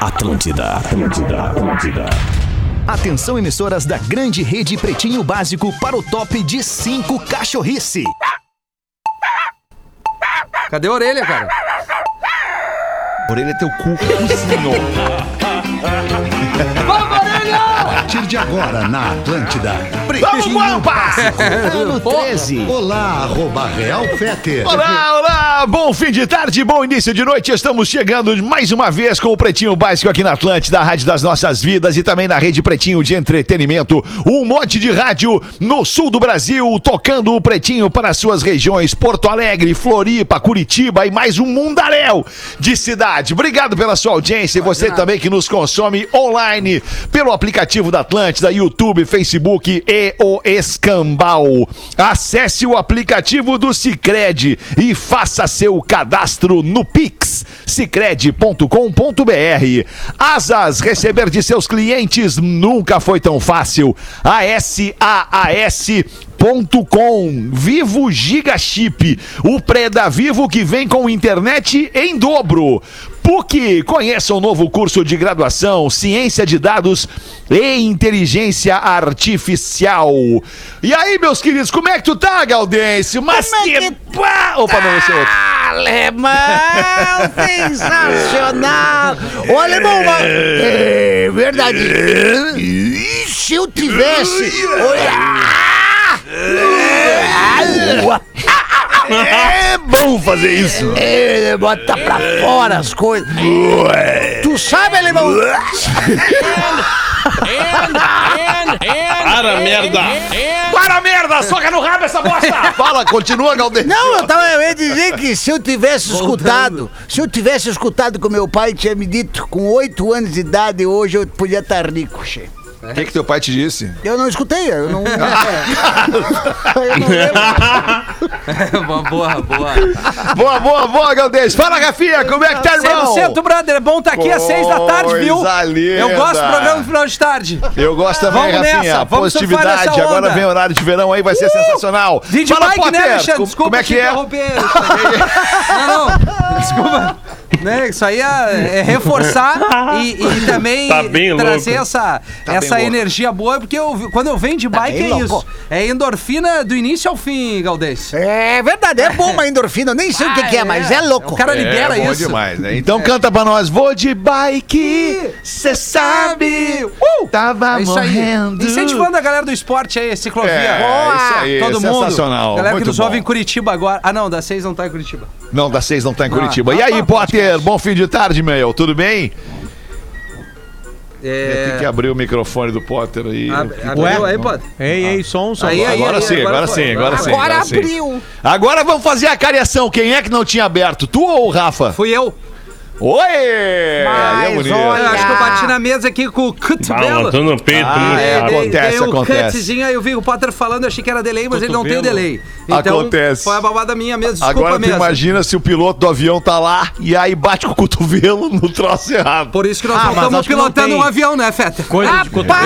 Atlântida, Atlântida, Atlântida. Atenção, emissoras da grande rede Pretinho Básico para o top de 5 cachorrice. Cadê a orelha, cara? Orelha é teu cu. A partir de agora na Atlântida. Pretinho Básico. Ano 13. Olá, arroba Real Feter. Olá, olá! Bom fim de tarde, bom início de noite. Estamos chegando mais uma vez com o Pretinho Básico aqui na Atlântida, a Rádio das Nossas Vidas e também na Rede Pretinho de Entretenimento. Um monte de rádio no sul do Brasil, tocando o Pretinho para as suas regiões Porto Alegre, Floripa, Curitiba e mais um mundaréu de cidade. Obrigado pela sua audiência e você também que nos consome online pelo aplicativo da Atlântida, YouTube, Facebook e o Escambau. Acesse o aplicativo do Cicred e faça seu cadastro no Pix, cicred.com.br. Asas, receber de seus clientes nunca foi tão fácil. ASAAS com Vivo Giga Chip, o pré da Vivo que vem com internet em dobro. PUC, conheça o novo curso de graduação Ciência de Dados e Inteligência Artificial. E aí, meus queridos, como é que tu tá, Gaudêncio? Mas que... pá! Opa, não, esse é outro. Alemão sensacional! Ô, alemão, mas... é verdade. E se eu tivesse. Olha! É bom fazer isso. É, bota pra fora as coisas. Tu sabe, alemão? Para, merda! Para a merda, soca no rabo essa bosta! Fala, continua, Gaudêncio. Não, eu tava eu ia dizer que se eu tivesse escutado, se eu tivesse escutado que o meu pai tinha me dito com oito anos de idade, hoje eu podia estar rico, che. O que, que teu pai te disse? Eu não escutei, eu não. eu não lembro. boa, boa, boa. Boa, boa, boa, Gaudêncio. Fala, Rafinha, como é que tá, irmão? 100%, brother. É bom estar aqui às seis da tarde, viu? Linda. Eu gosto do programa no final de tarde. Eu gosto também, Vamos Rafinha. nessa, vamos Positividade. nessa. Agora vem horário de verão aí, vai ser sensacional. Vim de Fala, bike, né, Potter, Alexandre? como- Desculpa Como é que é? não, não. Desculpa. Né, isso aí é, é reforçar e, e também Tá bem trazer louco. essa, Tá essa bem louco. energia boa, porque eu, quando eu venho de bike bem é louco. isso. É endorfina do início ao fim, Galdês. É verdade, é bom uma endorfina, eu nem sei o que, que é, mas é louco. O cara libera é bom isso. demais, né? Então canta pra nós. Vou de bike, cê sabe. Uh, tava É isso aí. morrendo. Incentivando a galera do esporte aí, ciclovia. É, isso aí, Todo mundo. sensacional. Galera muito que nos bom. ouve em Curitiba agora. Ah, não, da seis não tá em Curitiba. Não, das seis não tá em Ah, Curitiba. tá, e aí, tá, Potter? Bom fim de tarde, meu. Tudo bem? É... Tem que abrir o microfone do Potter aí. Ab- Abriu aí, pode? Ei, ei, som, som. Aí, aí, Agora aí, sim, agora foi, sim, agora sim. Agora sim. abriu. Agora vamos fazer a cariação. Quem é que não tinha aberto? Tu ou o Rafa? Fui eu. Oi! Aí é Mas bonito. olha- Eu acho que eu bati na mesa aqui com o Ah, cotovelo. matou no peito, Ah, é, acontece, Tem um acontece. cutzinho, aí eu vi o Potter falando, eu achei que era delay, mas ele não tem o delay. Então, Acontece. foi a babada minha mesmo, desculpa Agora tu mesmo. imagina se o piloto do avião tá lá e aí bate com o cotovelo no troço errado. Por isso que nós Ah, não estamos não pilotando um avião, né, Feta? Coisa de cotovelo.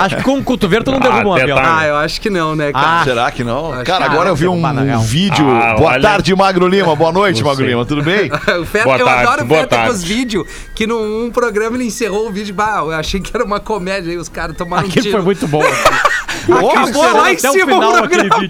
Acho que com o cotovelo tu não derruba um avião. tá. Ah, eu acho que não, né, cara? Ah, Será que não? Acho Cara, que agora eu vi um, real. vídeo. Ah, Boa olha- tarde, Magro Lima. Boa noite, Você. Magro Lima. Tudo bem? O Feta, Boa eu tarde, adoro boa com tarde. os vídeos que num programa ele encerrou o vídeo. Bah, eu achei que era uma comédia aí, os caras tomaram um aquele tiro. foi muito bom. Acabou lá em Até o cima o programa.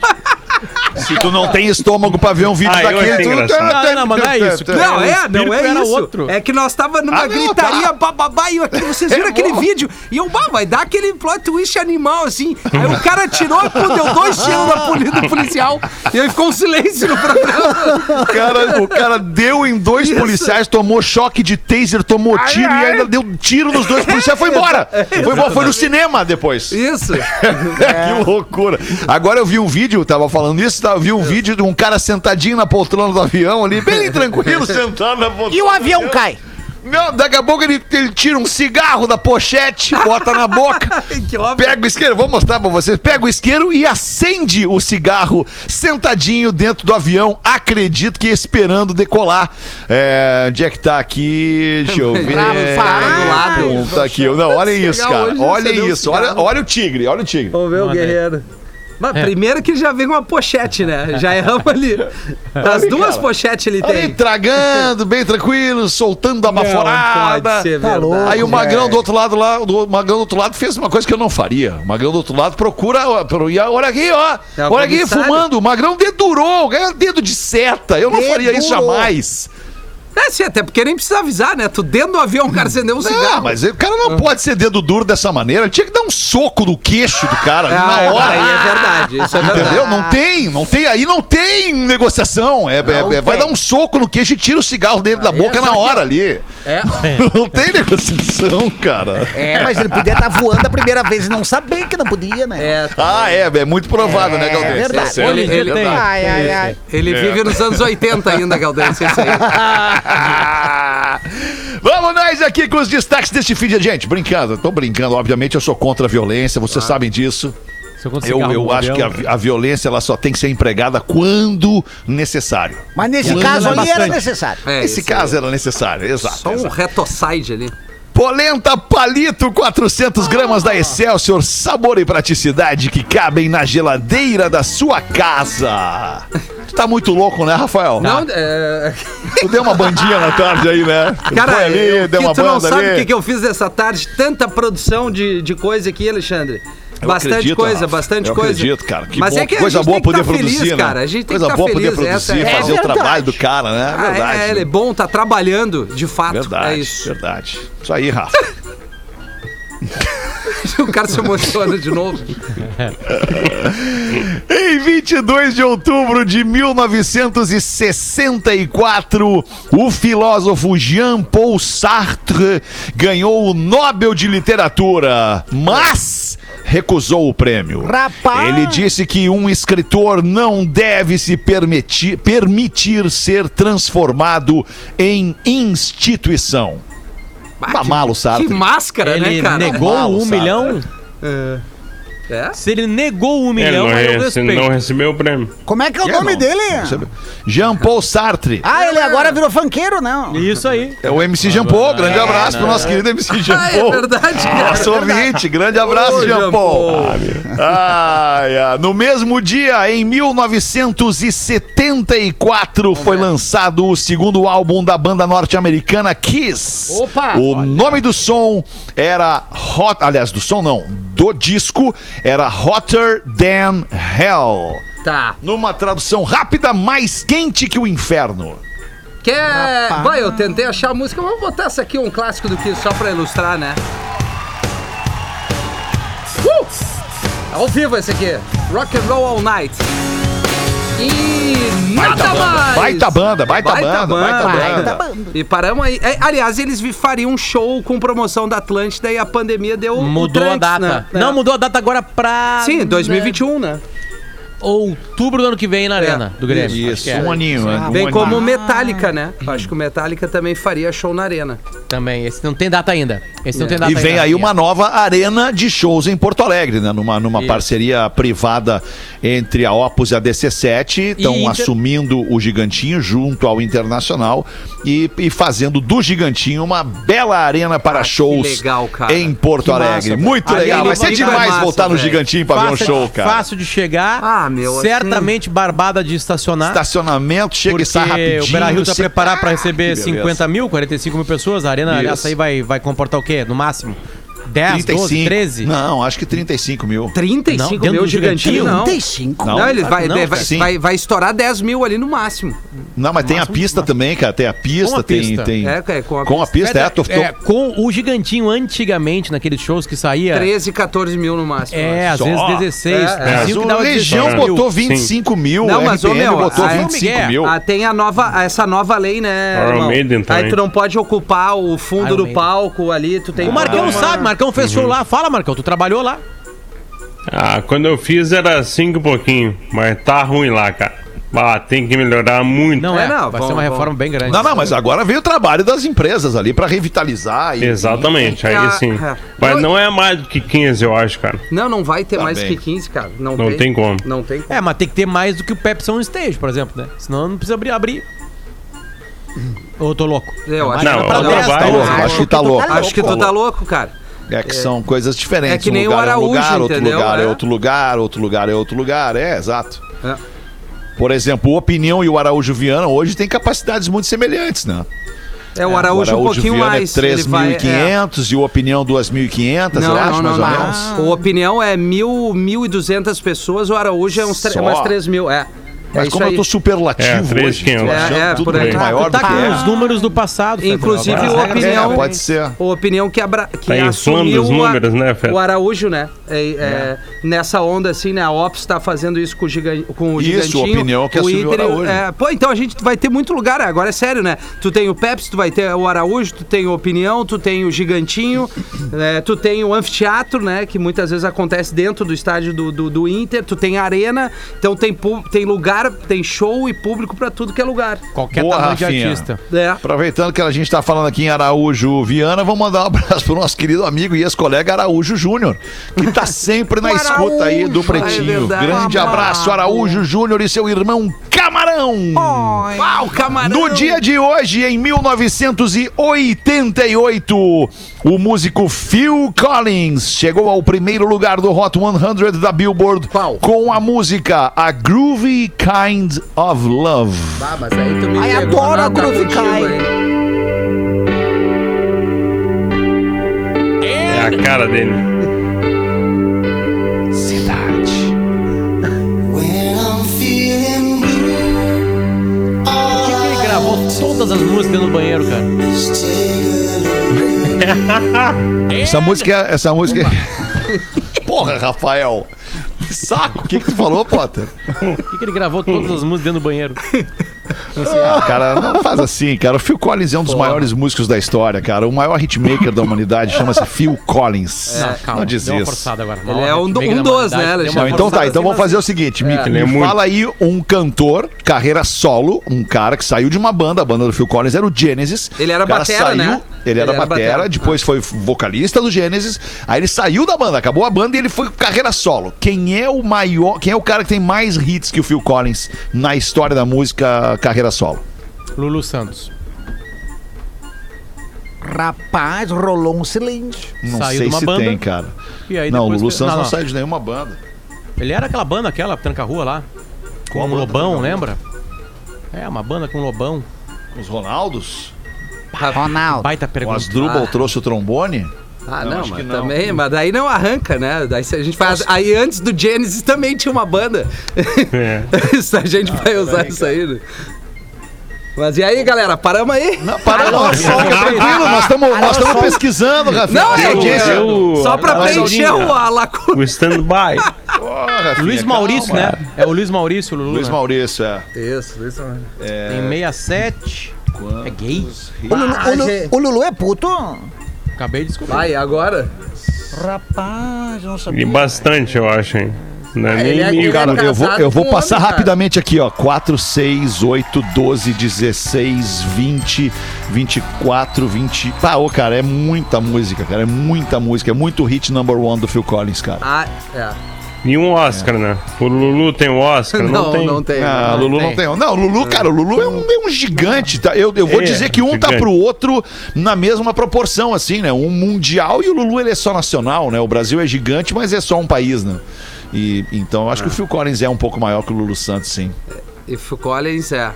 Se tu não tem estômago pra ver um vídeo Ah, daquele, tu engraçado. Não, não, mas não é isso. Não, é, não é era isso. outro. É que nós tava numa Ah, não, gritaria, tá. bababá, e aqui, vocês viram É aquele bom. vídeo? E eu, bah, vai dar aquele plot twist animal, assim. Aí o cara tirou, pô, deu dois tiros na poli- do policial. E aí ficou um silêncio no programa. O cara, o cara deu em dois policiais, tomou choque de taser, tomou tiro e ainda deu tiro nos dois policiais e foi embora. Foi embora, foi no cinema depois. Isso. que loucura. Agora eu vi um vídeo, tava falando isso, tava, eu vi um vídeo de um cara sentadinho na poltrona do avião ali, bem tranquilo, sentado na poltrona. E o avião cai. Não, daqui a pouco ele, ele tira um cigarro da pochete, bota na boca. que óbvio. Pega o isqueiro, vou mostrar pra vocês. Pega o isqueiro e acende o cigarro sentadinho dentro do avião. Acredito que esperando decolar. É, onde é que tá aqui? Deixa eu ver. Do lado. Tá aqui. Não, olha isso, cara. hoje, Olha acendeu o isso. Olha, olha o tigre, olha o tigre. Vamos ver o guerreiro. Mas Primeiro que já vem com uma pochete, né? Já erramos ali. As duas pochetes ele tem. tragando, bem tranquilo, soltando a baforada. Pode ser Tá verdade. louco. Aí o É. Magrão do outro lado lá, o Magrão do outro lado fez uma coisa que eu não faria. O Magrão do outro lado procura, ó, pro- e olha aqui, ó. É o olha aqui, comissário. fumando. O Magrão dedurou, ganhou dedo de seta. Eu não faria isso Dedurou. jamais. É, sim, até porque nem precisa avisar, né? Tu dentro do avião, o cara acendeu um Não, cigarro. mas o cara não pode ser dedo duro dessa maneira. Ele tinha que dar um soco no queixo do cara ali Ah, na hora. Aí é verdade, isso é verdade. Entendeu? Não tem, não tem, aí não tem negociação. É, é- é- vai dar um soco no queixo e tira o cigarro dele da boca na hora ali. É. Não tem negociação, cara. É, mas ele podia estar voando a primeira vez e não saber que não podia, né? É, Ah, é, é muito provável, né, Galdês? verdade. Certo, Ele-. Ai, ai, ai. ele vive nos anos 80 ainda, Galdense, isso aí. Vamos nós aqui com os destaques deste fim de gente. Brincando, tô brincando. Obviamente eu sou contra a violência, vocês sabem disso. Eu Eu, acho que a, a violência ela só tem que ser empregada quando necessário. Mas nesse Quando caso ali era necessário. É, Esse caso era necessário, exato. aí. Só um exato. retocide ali. Polenta Palito, 400 gramas da Excelsior, sabor e praticidade que cabem na geladeira da sua casa. Tu tá muito louco, né, Rafael? Não, é... Tu deu uma bandinha na tarde aí, né? Tu Cara, foi ali, eu, deu que uma tu não banda sabe o que, que eu fiz essa tarde. Tanta produção de, de coisa aqui, Alexandre. Eu bastante acredito, coisa, Rafa. bastante Eu coisa. acredito, cara. Que Mas bom, é que coisa boa poder tá produzir, feliz, né? cara. A gente tem coisa que tá boa feliz, poder produzir, é- fazer é o trabalho do cara, né? É Ah, verdade. é, ele é bom, tá trabalhando, de fato. Verdade, É isso. verdade. Isso aí, Rafa. o cara se emociona de novo. Em 22 de outubro de 1964, o filósofo Jean-Paul Sartre ganhou o Nobel de Literatura, mas recusou o prêmio. Rapaz! Ele disse que um escritor não deve se permitir, permitir ser transformado em instituição. Mamalo, Sartre. Que máscara, Ele né, cara? negou Mal, um sabe? milhão. É? Se ele negou um milhão, não, aí eu rece- respeito. não recebeu o prêmio. Como é que é o É, nome não. dele? Jean-Paul Sartre. Ah, ele agora virou funkeiro, não? Isso aí. É o MC Jean-Paul. Grande abraço pro nosso querido MC Ah, é Jean-Paul. verdade, cara. Nosso ouvinte, grande abraço, Ô, Jean-Paul. Ai, ai. No mesmo dia, em 1974, foi lançado o segundo álbum da banda norte-americana Kiss. Opa! O nome do som era Hot, aliás, do som não, do disco era Hotter Than Hell. Tá. Numa tradução rápida, mais quente que o inferno. Quer. Vai, eu tentei achar a música, vamos botar essa aqui, um clássico do que só pra ilustrar, né? Uh! Ao vivo esse aqui. Rock and Roll All Night. E nada mais! Baita banda, baita, banda, baita Baita banda. banda. E paramos aí. É, aliás, eles fariam um show com promoção da Atlântida e a pandemia deu Mudou a tranks, data. né? Não, É. mudou a data agora pra. Sim, 2021, né? Outubro do ano que vem na Arena do Grêmio. Isso, que é. um aninho. né? Um Bem aninho. como Metallica, né? Acho que o Metallica também faria show na Arena. Também. Esse não tem data ainda. Esse não tem data E vem ainda. aí uma nova arena de shows em Porto Alegre, né? Numa, numa Isso. parceria privada entre a Opus e a DC7. Estão Inter- assumindo o Gigantinho junto ao Internacional e, e fazendo do Gigantinho uma bela arena para shows Ah, legal, cara. em Porto Que massa, Alegre. velho. Muito Ali legal. ele Vai ser demais massa, voltar no velho. Gigantinho para ver um show, cara. Fácil de chegar. Ah, meu, assim- Certamente barbada de estacionar. Estacionamento, chega e sai rapidinho. o Beira Rio tá preparado para receber que beleza. 50 mil, 45 mil pessoas. A arena Isso. essa aí vai, vai comportar o quê? No máximo? 10, 12, 13? Não, acho que 35 mil. 35 Não, mil gigantinho, Gigantinho? não. 35. Não. Não, ele vai, não, vai, sim. vai, vai estourar 10 mil ali no máximo. Não, mas tem a pista também, cara. Tem a pista, a tem, pista. tem. É, é, com a com a pista, é. É, com o gigantinho antigamente, naqueles shows que saía. 13, 14 mil no máximo. É, às vezes 16. É, é. o Legião 16 mil. botou 25 mil, Não, mas, ô, meu, botou aí- 25 Miguel, mil. Ah, tem a nova, essa nova lei, né? Aí tu não pode ocupar o fundo do palco ali, tu tem O Marcão sabe, Marcão fez show lá. Fala, Marcão, tu trabalhou lá. Ah, quando eu fiz era cinco e pouquinho, mas tá ruim lá, cara. Ah, tem que melhorar muito. Não É, é, não, vai vamos- ser uma vamos. reforma bem grande. Não, não, mas agora veio o trabalho das empresas ali pra revitalizar. E, Exatamente, aí Ah, sim. é. Mas Eu- não é mais do que 15, eu acho, cara. Não, não vai ter Tá mais bem. que 15, cara. Não, Não tem como. Não tem como. É, mas tem que ter mais do que o Pepsi on Stage, por exemplo, né? Senão não precisa abrir. abrir. Ou eu tô louco? Eu acho Não, que eu Tá louco, acho que tá louco. Acho que tu tá louco, cara. É que são coisas diferentes. É que nem um lugar o é um Araújo, lugar, outro entendeu? lugar é É. outro lugar, outro lugar é outro lugar. É, exato. É. Por exemplo, o Opinião e o Araújo Viana hoje têm capacidades muito semelhantes, né? É, o Araújo, um pouquinho Viana mais. é vai- é. 3.500 e o Opinião 2.500, Não, eu acho, não, mais não, ou menos. O Opinião é mil, 1.200 pessoas, o Araújo é uns tre- Só? umas 3 mil. É. Mas é como eu tô superlativo É, hoje, 3.500. tô achando É, é, tudo por aí. muito maior tá do que com é. os números do passado. Inclusive regras opinião. É, pode ser. O opinião que, abra, que Tá assumiu os a- números, né, Fed? o Araújo, né? É, é, Nessa onda assim, né? A Ops tá fazendo isso com o, gigan, com o Isso, gigantinho. o Opinião que o assumiu o Araújo. é, pô, então a gente vai ter muito lugar, né? agora é sério, né? Tu tem o Pepsi, tu vai ter o Araújo, tu tem o Opinião, tu tem o Gigantinho, né? tu tem o anfiteatro, né? Que muitas vezes acontece dentro do estádio do, do, do Inter, tu tem a arena, então tem, tem lugar, tem show e público pra tudo que é lugar. Qualquer Boa, tamanho de Rafinha. artista. É. Aproveitando que a gente tá falando aqui em Araújo Viana, vamos mandar um abraço pro nosso querido amigo e ex-colega Araújo Júnior, que tá sempre na escuta aí do Pretinho. é. Grande abraço, Araújo Júnior e seu irmão Camarão. Uau, camarão! No dia de hoje, em 1988, o músico Phil Collins chegou ao primeiro lugar do Hot 100 da Billboard Qual? com a música A Groovy Kind of Love. Ah, mas aí tu me Ai, adoro a contigo, Kind. hein? É a cara dele. Todas as músicas no banheiro, cara? Essa música, é- essa música. é- Porra, Rafael. Saco, o que, que tu falou, Potter? Por que, que ele gravou todas as músicas dentro do banheiro? Ah, cara, não faz assim, cara. O Phil Collins é um dos maiores músicos da história, cara. O maior hitmaker da humanidade chama-se Phil Collins. não diz deu uma isso. agora. Ele é um do- um dos, né, Alexandre? Não, então tá, então assim, vamos fazer o seguinte: me, É. me Ele é muito. fala aí um cantor, carreira solo, um cara que saiu de uma banda, a banda do Phil Collins era o Genesis. Ele era batera, saiu, né? Ele era Ele era batera, batera. depois foi vocalista do Genesis, aí ele saiu da banda, acabou a banda e ele foi carreira solo. Quem é o maior, quem é o cara que tem mais hits que o Phil Collins na história da música carreira solo? Lulu Santos. Rapaz, rolou um silêncio. Não Saiu sei de uma se banda. tem, cara. E aí não, o depois Lulu Santos não, não. sai de nenhuma banda. Ele era aquela banda, aquela, Tranca-Rua lá. Com Qual um banda lobão, Tranca-Rua? lembra? É, uma banda com lobão. Os Ronaldos? Ronaldo. Baita O pergunta. Asdrubal trouxe o trombone? Ah, Não, não, acho que mas não. também, mas daí não arranca, né? Daí se a gente faz. Aí antes do Genesis também tinha uma banda. É. Se a gente vai usar isso aí, né? Mas e aí, galera, paramos aí? Não, para não, fica tranquilo, nós estamos pesquisando, Rafinha. Não, é, audiência. eu- Só pra preencher o- a lacuna. O stand-by. Luiz Maurício, calma. né? É o Luiz Maurício, o Lulu. Luiz né? Maurício, é. Isso, isso. Tem 67. É gay? O Lulu, o Lu- gente. o Lulu é puto? Acabei de descobrir. Vai, agora? Rapaz, não E sabia. bastante, eu acho, hein? Não é ele nem é mil. Cara, é eu vou, eu vou passar homem, rapidamente aqui, ó. 4, 6, 8, 12, 16, 20, 24, 20. Ah, ô, cara, é muita música, cara. É muita música. É muito hit number one do Phil Collins, cara. Ah, é. E um Oscar, né? O Lulu tem o Oscar? Não, Não, tem. não tem. Ah, não Lulu não tem. Não, Lulu, cara, o Lulu é um, é um gigante, tá? Eu, eu vou É, dizer que um tá gigante. pro outro na mesma proporção, assim, né? Um mundial e o Lulu ele é só nacional, né? O Brasil é gigante, mas é só um país, né? E então eu acho que o Phil Collins é um pouco maior que o Lulu Santos, sim. E Phil Collins é.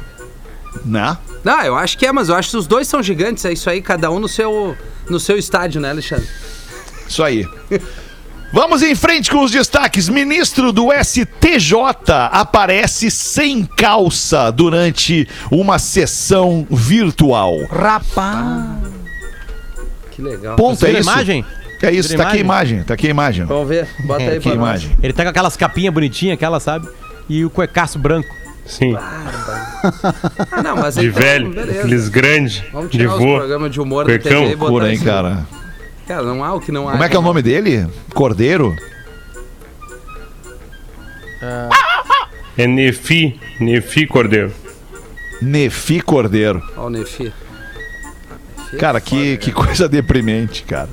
Né? Não, eu acho que é, mas eu acho que os dois são gigantes. É isso aí, cada um no seu, no seu estádio, né, Alexandre? Isso aí. Vamos em frente com os destaques. Ministro do STJ aparece sem calça durante uma sessão virtual. Rapaz. Que legal. Ponto, Você é viu a isso? imagem? É isso, tá aqui a imagem? tá aqui a imagem. Vamos ver, bota aí Aqui pra imagem. Ele tá com aquelas capinhas bonitinhas, aquela, sabe? E o cuecaço branco. Sim. Ah, não, mas De então, velho. beleza. Aqueles grandes. Vamos De tirar os vô. programas de humor Cuecão, da TV e botar Cura, hein, cara. Cara, não há o que não há. Como é que é o nome dele? Cordeiro? É Nefi. Nefi Cordeiro. Nefi Cordeiro. Ó, o Nefi. Cara, que, que coisa deprimente, cara.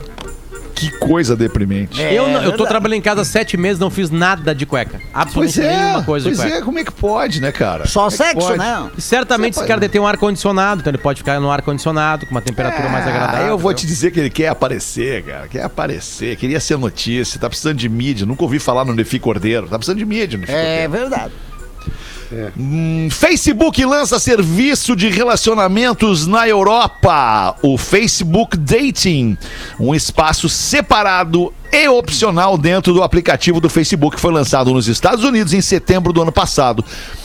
Que coisa deprimente. É, eu, não- eu tô trabalhando em casa há sete meses, não fiz nada de cueca. Pois Absolutamente é, nenhuma coisa de pois cueca. é, como é que pode, né, cara? Só Como é que sexo, né? E certamente Você esse cara pode- ter um ar-condicionado, então ele pode ficar no ar-condicionado com uma temperatura mais agradável. Ah, eu vou te dizer que ele quer aparecer, cara. Quer aparecer, queria ser notícia, tá precisando de mídia. Nunca ouvi falar no Nefi Cordeiro. Tá precisando de mídia, Nefi É Cordeiro. verdade. Hum, Facebook lança serviço de relacionamentos na Europa. O Facebook Dating, um espaço separado e opcional dentro do aplicativo do Facebook, foi lançado nos Estados Unidos em setembro do ano passado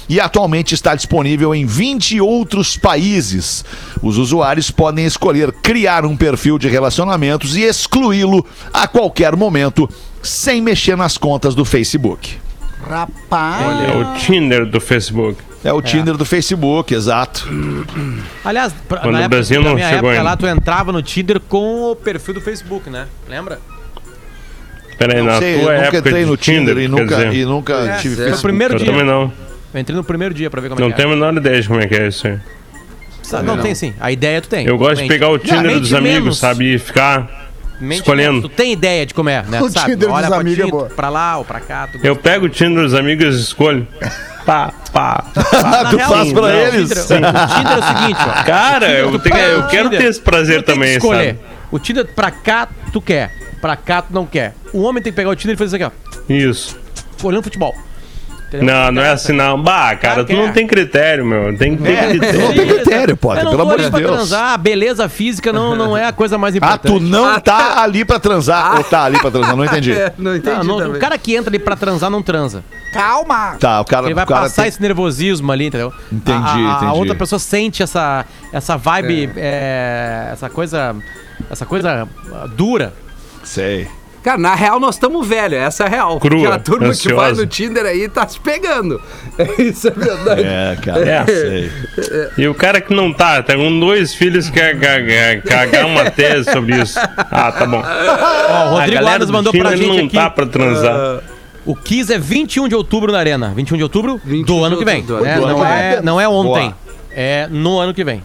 e atualmente está disponível em 20 outros países. Os usuários podem escolher criar um perfil de relacionamentos e excluí-lo a qualquer momento sem mexer nas contas do Facebook. Rapaz. É o Tinder do Facebook. É o Tinder do Facebook, exato. Aliás, pra, Quando na o época, Brasil não minha chegou época ainda. lá, tu entrava no Tinder com o perfil do Facebook, né? Lembra? Peraí, Não na sei, eu tua nunca época entrei no Tinder, e quer nunca, dizer, e nunca tive Foi o Facebook. primeiro Eu dia. também não. Eu entrei no primeiro dia pra ver como Não é que tenho a menor ideia de como é que é isso aí. é. Não, tem sim. A ideia tu tem. Eu gosto de pegar o Não, Tinder mente dos amigos, menos. sabe? E ficar Mente escolhendo. Tu tem ideia de como é, né? O Sabe? Tinder dos Olha a amigos é boa. pra lá ou pra cá. Tu Eu pego o Tinder dos amigos e escolho. Pá, pá. Ah, tu faz sim, pra não. eles? O Tinder, o Tinder é o seguinte, ó. Cara, eu, tenho, eu quero Tinder, ter esse prazer tu tem que também, escolher. sabe? O Tinder pra cá tu quer, pra cá tu não quer. O homem tem que pegar o Tinder e fazer isso aqui, ó. Isso. Olhando futebol. Entendeu? Não, não é assim não. Bah, cara, tu é. não tem critério, meu. Tem que ter Tu critério. não tem critério, não pelo tô amor de pra Deus. transar, a beleza física não, não é a coisa mais Ah, importante. tu não tá ali pra transar ou tá ali pra transar? Não entendi. É, não entendi Não, não, também. o cara que entra ali pra transar não transa. Calma. Tá, o cara, Ele vai o cara passar tem- esse nervosismo ali, entendeu? Entendi, a, a, entendi. A outra pessoa sente essa, essa vibe, é, essa coisa, essa coisa ah, dura. Sei. Cara, na real nós estamos velhos, essa é a real. Crua, Porque a turma que vai ansiosa. no Tinder aí tá se pegando. Isso é verdade. É, cara, É. sei. E o cara que não tá, tá com dois filhos que cagar uma tese sobre isso. Ah, tá bom. Ó, o Rodrigo do mandou pra Tinder gente não aqui. tá pra transar. O Kiss é 21 de outubro na Arena. 21 de outubro 21 do ano de que vem. outubro do ano Não, que é, vem. não é ontem. Boa. É no ano que vem.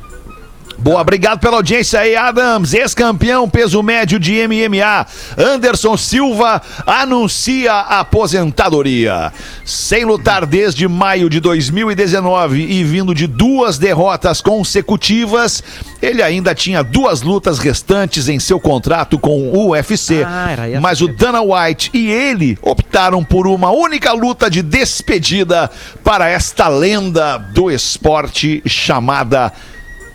Boa, obrigado pela audiência aí, Adams. Ex-campeão peso médio de MMA. Anderson Silva anuncia aposentadoria. Sem lutar desde maio de 2019 e vindo de duas derrotas consecutivas, ele ainda tinha duas lutas restantes em seu contrato com o UFC. Ah, mas o Dana White e ele optaram por uma única luta de despedida para esta lenda do esporte chamada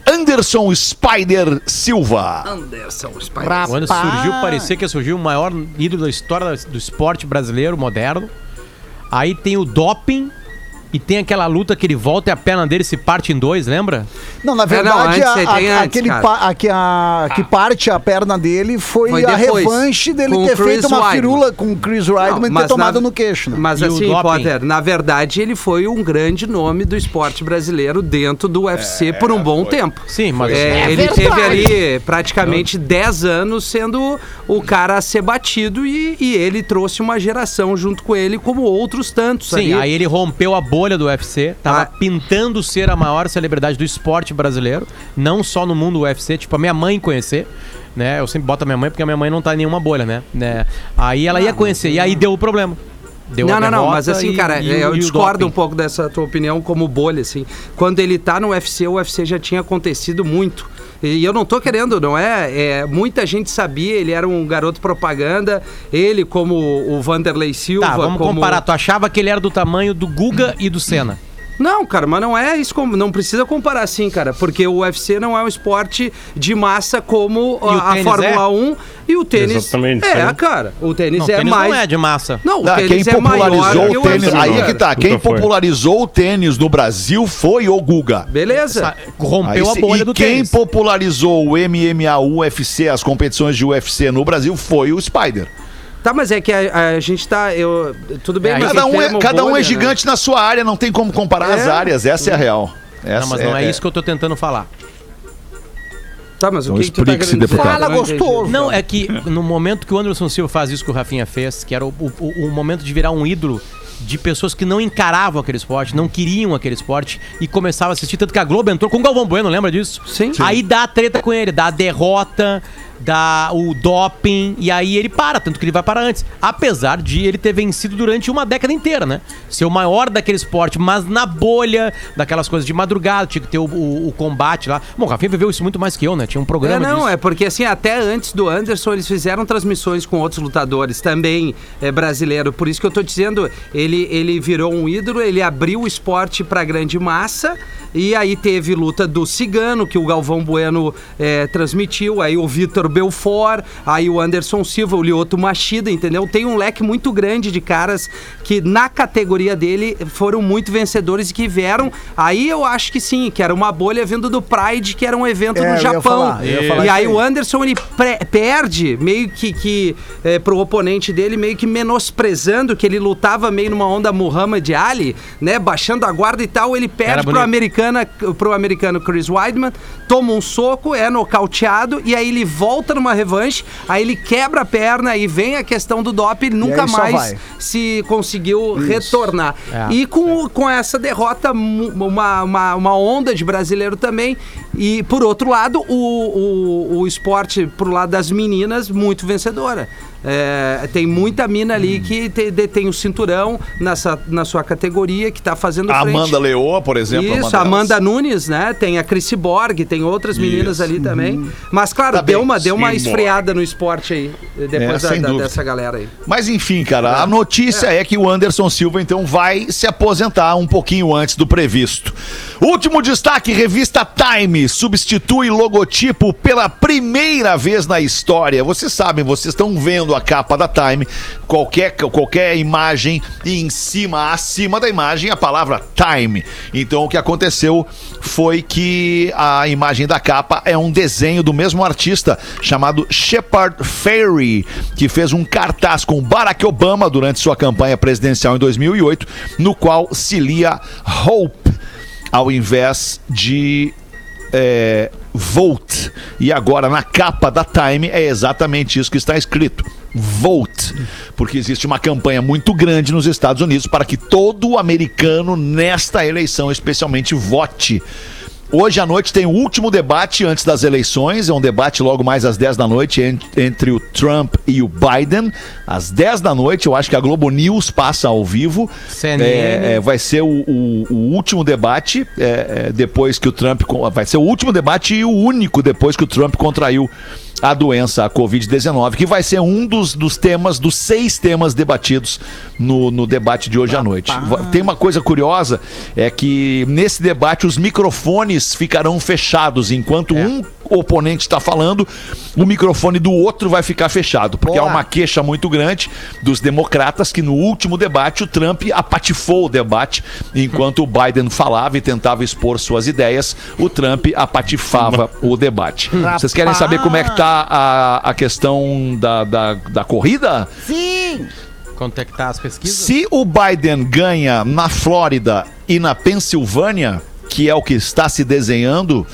Anderson Spider Silva. Anderson, Spider. Quando Rapaz. surgiu, parecia que surgiu o maior ídolo da história do esporte brasileiro moderno. Aí tem o doping e tem aquela luta que ele volta e a perna dele se parte em dois, lembra? Não, na É, não, verdade, antes, a- antes, aquele pa- que, a, que parte a perna dele foi, Foi a depois, revanche dele ter Chris feito uma Weidman. firula com o Chris Weidman e ter tomado na- no queixo, né? Mas E o assim? Potter, na verdade ele foi um grande nome do esporte brasileiro dentro do UFC por um bom tempo. Sim, mas É, É ele teve ali praticamente 10 anos sendo o cara a ser batido e, e ele trouxe uma geração junto com ele, como outros tantos. Sim, ali. aí ele rompeu a bolha do UFC, tava Ah. pintando ser a maior celebridade do esporte brasileiro, não só no mundo UFC, tipo a minha mãe conhecer, né? Eu sempre boto a minha mãe porque a minha mãe não tá em nenhuma bolha, né? né? Aí ela ia conhecer, e aí deu o problema. Deu não, não, não, mas assim, e- cara, e o- eu e discordo um pouco dessa tua opinião como bolha, assim. Quando ele tá no UFC, o UFC já tinha acontecido muito. E eu não tô querendo, não é? é muita gente sabia, ele era um garoto propaganda, ele como o Vanderlei Silva. Tá, vamos como... comparar. Tu achava que ele era do tamanho do Guga e do Senna? Não, cara, mas não é isso, como- não precisa comparar assim, cara, porque o UFC não é um esporte de massa como E o a, a Fórmula é? 1 e o tênis. Exatamente, é, sim. cara, o tênis Não, é tênis mais não é de massa. Não, o Ah, quem tênis é maior popularizou que o tênis, UFC, aí cara. que tá, quem popularizou o tênis no Brasil foi o Guga. Beleza? Essa- Rompeu Aí a bolha e do quem tênis. popularizou o MMA, o UFC, as competições de UFC no Brasil foi o Spider. Tá, mas é que a, a gente tá. Eu, tudo bem, É, mas Cada o um, é, termo cada um bolha, é né? gigante na sua área, não tem como comparar as É. áreas, essa é a real. Essa Não, mas não é, isso que eu tô tentando falar. Tá, mas Então o que, que tu tá explique-se, querendo. Fala, gostoso. Não, é que no momento que o Anderson Silva faz isso que o Rafinha fez, que era o, o, o momento de virar um ídolo de pessoas que não encaravam aquele esporte, não queriam aquele esporte e começavam a assistir. Tanto que a Globo entrou com o Galvão Bueno, lembra disso? Sim. Aí dá a treta com ele, dá a derrota, dá o doping, e aí ele para, tanto que ele vai parar antes. Apesar de ele ter vencido durante uma década inteira, né? Ser o maior daquele esporte, mas na bolha, daquelas coisas de madrugada, tinha que ter o, o- o combate lá. Bom, o Rafinha viveu isso muito mais que eu, né? Tinha um É, programa não, disso. é porque assim, até antes do Anderson, eles fizeram transmissões com outros lutadores, também é, brasileiro. Por isso que eu tô dizendo, ele, ele virou um ídolo, ele abriu o esporte pra grande massa. E aí teve luta do Cigano, que o Galvão Bueno é, transmitiu, aí o Vitor Belfort, aí o Anderson Silva, o Lioto Machida, entendeu? Tem um leque muito grande de caras que na categoria dele foram muito vencedores e que vieram. Aí eu acho que sim, que era uma bolha vindo do Pride, que era um evento É, no Japão. falar, e aí o Anderson ele perde meio que, que é, pro oponente dele, meio que menosprezando que ele lutava meio numa onda Muhammad Ali, né? Baixando a guarda e tal. Ele perde pro, bonito. Americana, pro americano Chris Weidman, toma um soco, é nocauteado e aí ele volta numa revanche, aí ele quebra a perna e vem a questão do doping, ele nunca mais se conseguiu retornar. É. E com, com essa derrota, uma, uma, uma onda de brasileiro também. E por outro lado, o, o, o esporte pro lado das meninas, muito vencedora. É, tem muita mina ali que te- detém o cinturão nessa, na sua categoria, que tá fazendo A frente. Amanda Leoa, por exemplo. é Isso, delas. Amanda Nunes, né? Tem a Chrissy Borg, tem outras meninas Isso. ali também. Mas, claro, Tá deu, bem. uma, deu uma Sim, esfriada no esporte aí, depois É, da- da- dessa galera aí. Mas enfim, cara, a notícia é. que o Anderson Silva então vai se aposentar um pouquinho antes do previsto. Último destaque: revista Time substitui logotipo pela primeira vez na história. Vocês sabem, vocês estão vendo a capa da Time, qualquer, qualquer imagem e em cima, acima da imagem, a palavra Time. Então o que aconteceu foi que a imagem da capa é um desenho do mesmo artista chamado Shepard Fairey, que fez um cartaz com Barack Obama durante sua campanha presidencial em 2008, no qual se lia Hope ao invés de é, Vote. E agora na capa da Time é exatamente isso que está escrito. Vote. Porque existe uma campanha muito grande nos Estados Unidos para que todo americano nesta eleição, especialmente, vote. Hoje à noite tem o último debate antes das eleições. É um debate logo mais às 10 da noite en- entre o Trump e o Biden. Às 10 da noite, eu acho que a Globo News passa ao vivo. É, é, vai ser o, o- o último debate é, é, depois que o Trump. Vai ser o último debate e o único depois que o Trump contraiu a doença, a Covid-19, que vai ser um dos, dos temas, dos seis temas debatidos no, no debate de hoje à noite. Tem uma coisa curiosa, é que nesse debate os microfones ficarão fechados, enquanto um oponente está falando, o microfone do outro vai ficar fechado, porque há Boa. uma queixa muito grande dos democratas que no último debate o Trump apatifou o debate enquanto o Biden falava e tentava expor suas ideias, o Trump apatifava o debate. Vocês querem saber como é que tá a, a questão da, da, da corrida? Sim! Quanto é que tá as pesquisas? Se o Biden ganha na Flórida e na Pensilvânia, que é o que está se desenhando,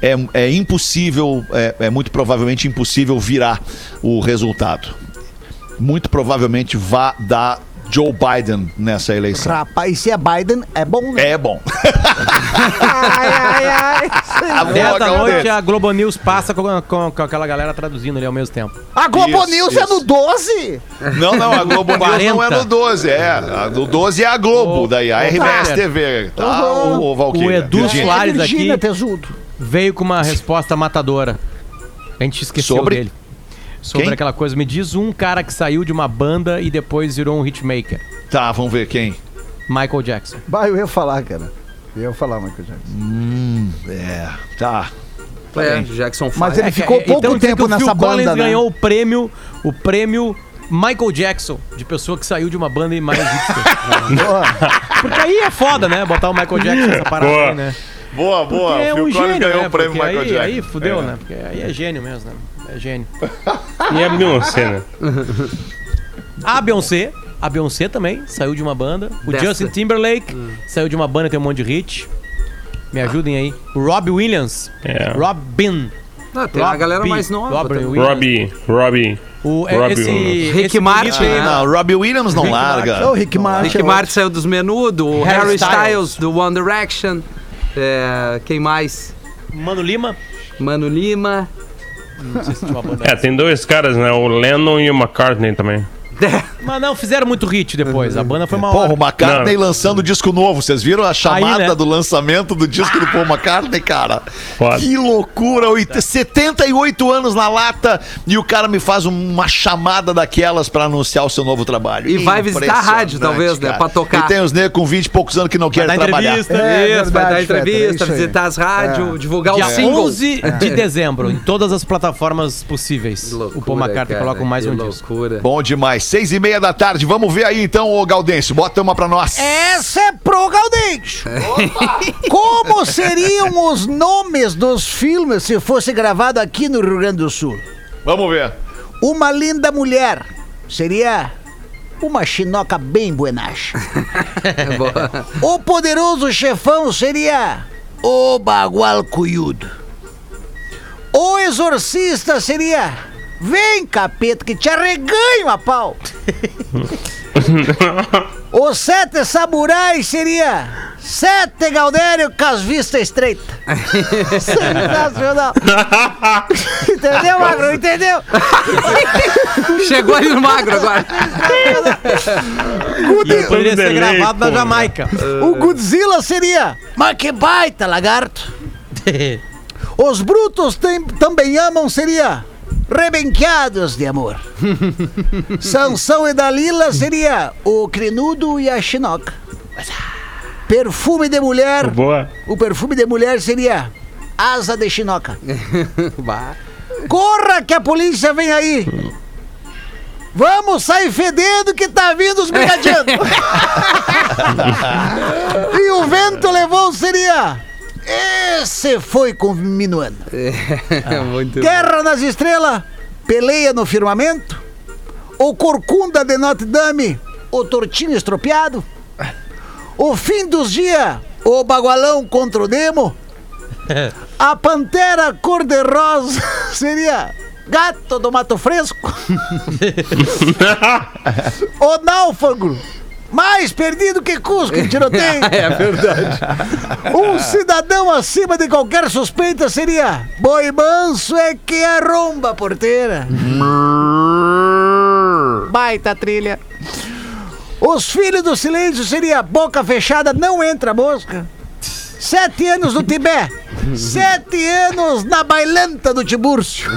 é, é impossível, é, é muito provavelmente impossível virar o resultado. Muito provavelmente vai dar Joe Biden nessa eleição. Rapaz, e se é Biden, é bom, né? É bom. Ai, ai, ai. A 10 da noite dele. a Globo News passa com, com- com aquela galera traduzindo ali ao mesmo tempo. A Globo Isso, News é isso. no 12? Não, não, a Globo News não é 40. no 12, é. A do 12 é a Globo, Ô, daí a RBS Walter. TV, tá? Uhum. O, o Valquíria. O Edu Virgínia. Soares Virgínia, aqui tesudo. veio com uma resposta matadora. A gente esqueceu Sobre? dele. Sobre Quem? aquela coisa. Me diz um cara que saiu de uma banda e depois virou um hitmaker. Tá, vamos ver quem. Michael Jackson. Bah, eu ia falar, cara. Eu ia falar, Michael Jackson. É, tá. É, Jackson Mas Five. ele ficou pouco então, tempo nessa Phil banda, Collins né? ganhou o prêmio, o prêmio Michael Jackson, de pessoa que saiu de uma banda e mais. Porque aí é foda, né? Botar o Michael Jackson nessa parada Boa. aí, né? Boa, boa. Porque é o Phil um Collins gênio, ganhou né? o prêmio Porque Michael aí, Jackson. aí fudeu, É. né? Porque aí é gênio mesmo, né? É gênio. E a Beyoncé, né? A Beyoncé, a Beyoncé também saiu de uma banda. O Desta. Justin Timberlake saiu de uma banda, tem um monte de hit. Me ajudem aí. O Robbie Williams. É. Robin. Não, tem uma galera Robbie- mais nova. Também. Williams. Robbie, Robbie. O, é, Robbie esse, Williams. Rick esse Martin, bonito aí, né? Não, Robbie Williams não Rick larga. Ô, Rick Martin. Rick Martin saiu dos Menudo, o Harry Harry Styles. Styles do One Direction. É, quem mais? Mano Lima. Mano Lima. Não sei se tinha uma banda. É, tem dois caras, né? O Lennon e o McCartney também. Mas não, fizeram muito hit depois. A banda foi uma Porra, hora. o McCartney Não. lançando disco novo. Vocês viram a chamada né? do lançamento do disco do Paul McCartney, cara? Foda. Que loucura! Oit- 78 anos na lata e o cara me faz uma chamada daquelas pra anunciar o seu novo trabalho. E vai visitar a rádio, Impressionante, talvez, né, cara. pra tocar. E tem os negros com 20 e poucos anos que não querem dar trabalhar. entrevista. É Isso, vai dar Fetter, é entrevista, isso aí. visitar as rádios, divulgar Dia o single. 11 de dezembro, em todas as plataformas possíveis. Que loucura, o Paul McCartney cara, coloca mais um disco. loucura. Bom demais. Seis e meia da tarde. Vamos ver aí então, ô Gaudêncio. Bota uma pra nós. Essa é pro Gaudêncio. Como seriam os nomes dos filmes se fosse gravado aqui no Rio Grande do Sul? Vamos ver. Uma linda mulher seria uma chinoca bem buenacha. Boa. O poderoso chefão seria o bagual cuiudo. O exorcista seria vem capeta que te arreganho a pau. o sete samurais seria sete Galdério com as vistas estreitas. Sensacional. Entendeu, Magro? Entendeu? Chegou ali no magro agora. E poderia ser delay, gravado na pô. Jamaica. O Godzilla seria mas que baita, lagarto. Os brutos tem- também amam seria rebenqueados de amor. Sansão e Dalila seria o crinudo e a chinoca. Perfume de mulher, Boa. o perfume de mulher seria asa de chinoca. Corra que a polícia vem aí. Vamos sair fedendo que tá vindo os brigadianos. e o vento levou seria esse foi com minuano. É muito Guerra nas estrelas, peleia no firmamento, o corcunda de Notre Dame, o tortinho estropiado, o fim dos dias, o bagualão contra o demo, a pantera cor-de-rosa seria gato do mato fresco, o náufrago, mais perdido que Cusco em tiroteio. É verdade. Um cidadão acima de qualquer suspeita seria boi manso é que arromba a porteira. Baita trilha. Os filhos do silêncio seria boca fechada, não entra mosca. Sete anos no Tibete. Sete anos na bailanta do Tibúrcio.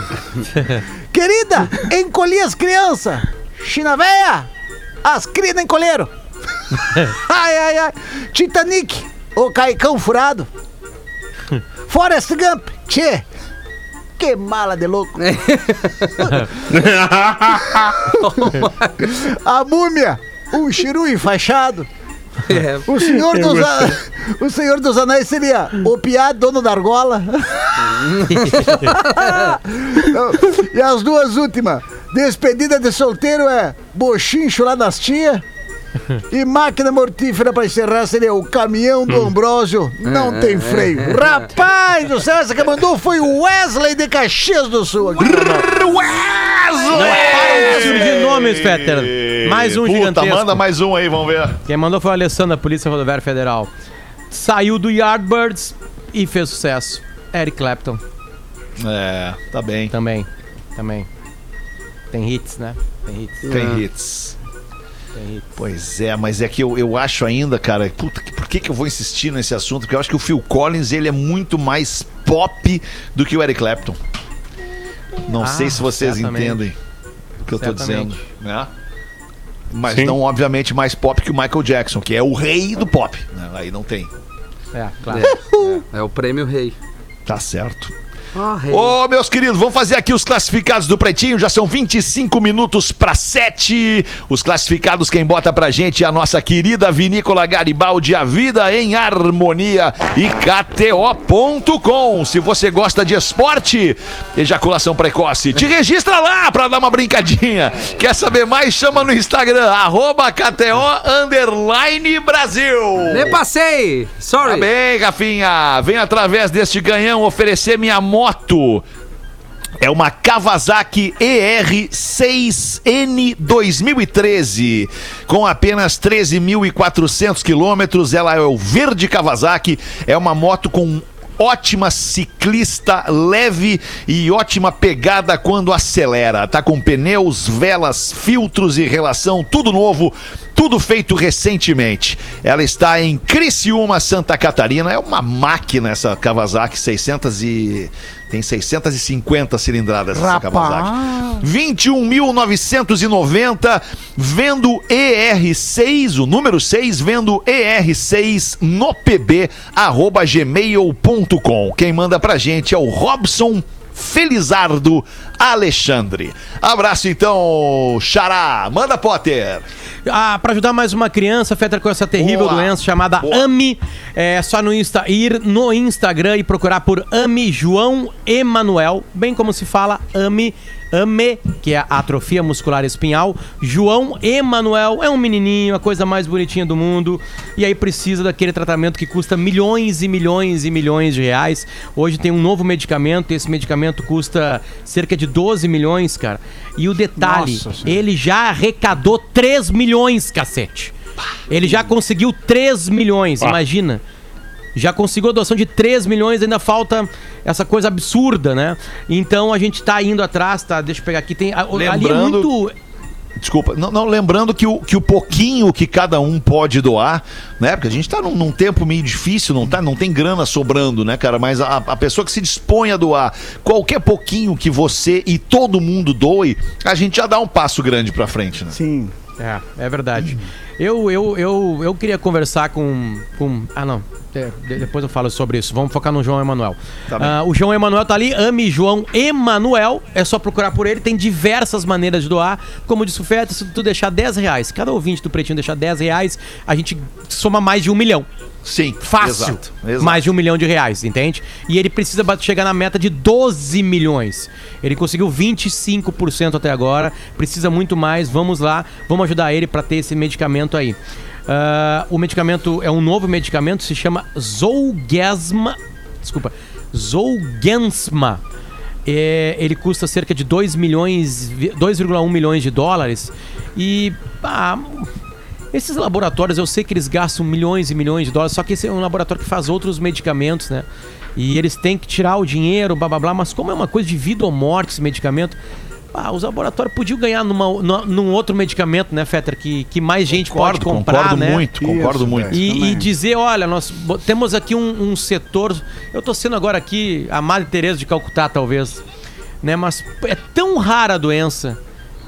Querida, encolhi as crianças. China véia, as cria não encolheram. ai, ai, ai. Titanic, o caicão furado. Forrest Gump, tchê. Que mala de louco. A múmia, um chiru enfaixado. É. O senhor dos, a- o senhor dos anéis seria o piá dono da argola. e as duas últimas. Despedida de solteiro é bochincho lá das tia. E máquina mortífera pra encerrar seria o caminhão do Ambrósio. Não tem freio. Rapaz do céu, essa que mandou foi o Wesley de Caxias do Sul. Aqui nós. Não param de surgir nomes, Fetter. Mais um Puta, gigantesco. manda mais um aí, vamos ver. Quem mandou foi o Alessandro, da Polícia Rodoviária Federal. Saiu do Yardbirds e fez sucesso. Eric Clapton É, tá bem. também. Também. Tem hits, né? Tem hits. Tem hits. Tem hits. Pois é, mas é que eu, eu acho ainda, cara, puta, que- por que, que eu vou insistir nesse assunto? Porque eu acho que o Phil Collins, ele é muito mais pop do que o Eric Clapton. Não Ah, sei se vocês certamente. entendem o que eu tô Certamente. dizendo, né? Mas Sim. não, obviamente, mais pop que o Michael Jackson, que é o rei do pop. né? Aí não tem. É, claro. É o prêmio rei. Tá certo. Ô, meus queridos, vamos fazer aqui os classificados do Pretinho. Já são 25 minutos para 7. Os classificados, quem bota pra gente é a nossa querida Vinícola Garibaldi, a vida em harmonia e KTO.com. Se você gosta de esporte, ejaculação precoce, te registra lá pra dar uma brincadinha. Quer saber mais? Chama no Instagram, arroba KTO underline Brasil. Me passei! Sorry! Tá bem, Rafinha. Vem através deste ganhão oferecer minha moto. É uma Kawasaki ER6N 2013. Com apenas 13.400 quilômetros, ela é o verde Kawasaki. É uma moto com ótima ciclista, leve e ótima pegada quando acelera. Tá com pneus, velas, filtros e relação, tudo novo, tudo feito recentemente. Ela está em Criciúma, Santa Catarina. É uma máquina essa Kawasaki 600 e tem 650 cilindradas essa Rapaz. Kawasaki. 21.990 vendo ER6, o número 6 vendo ER6 no pb arroba gmail.com. Quem manda pra gente é o Robson Felizardo Alexandre. Abraço então, Xará. Manda, Potter. Ah, pra ajudar mais uma criança, Fetter, com essa terrível Boa. doença chamada Boa. AMI, é só no Insta, ir no Instagram e procurar por AMI João Emanuel, bem como se fala AMI, AME, que é a atrofia muscular espinhal. João Emanuel é um menininho, a coisa mais bonitinha do mundo, e aí precisa daquele tratamento que custa milhões e milhões e milhões de reais. Hoje tem um novo medicamento, esse medicamento custa cerca de 12 milhões, cara. E o detalhe, Nossa ele já arrecadou 3 milhões, cacete. Ele já conseguiu 3 milhões, Ah. imagina. Já conseguiu a doação de 3 milhões, ainda falta essa coisa absurda, né? Então a gente tá indo atrás, tá? Deixa eu pegar aqui. Tem, a- ali é Lembrando- muito. Desculpa, não, não, lembrando que o, que o pouquinho que cada um pode doar, né? Porque a gente tá num, num tempo meio difícil, não, tá, não tem grana sobrando, né, cara? Mas a, a pessoa que se dispõe a doar qualquer pouquinho que você e todo mundo doe, a gente já dá um passo grande pra frente, né? Sim. É, é verdade. Eu, eu, eu, eu queria conversar com. com ah, não. É, de- depois eu falo sobre isso. Vamos focar no João Emanuel. Tá. Ah, o João Emanuel tá ali. Ame João Emanuel. É só procurar por ele. Tem diversas maneiras de doar. Como disse o Feta, se tu deixar 10 reais, cada ouvinte do Pretinho deixar 10 reais, a gente soma mais de um milhão. Sim. Fácil. Exato, exato. Mais de um milhão de reais, entende? E ele precisa chegar na meta de 12 milhões. Ele conseguiu 25% até agora. Precisa muito mais. Vamos lá. Vamos ajudar ele para ter esse medicamento aí. Ah, o medicamento é um novo medicamento, se chama Zolgensma. Desculpa. Zolgensma. É, ele custa cerca de 2 milhões, vi- 2,1 milhões de dólares. E ah, esses laboratórios, eu sei que eles gastam milhões e milhões de dólares, só que esse é um laboratório que faz outros medicamentos, né? E eles têm que tirar o dinheiro, blá blá blá, mas como é uma coisa de vida ou morte esse medicamento, ah, os laboratórios podiam ganhar numa, numa- num outro medicamento, né, Fetter? Que, que mais gente pode Concordo, comprar, concordo né? muito, concordo Isso, muito. velho. E, e dizer, olha, nós temos aqui um, um setor. Eu tô sendo agora aqui a Madre Teresa de Calcutá, talvez. Né? Mas é tão rara a doença.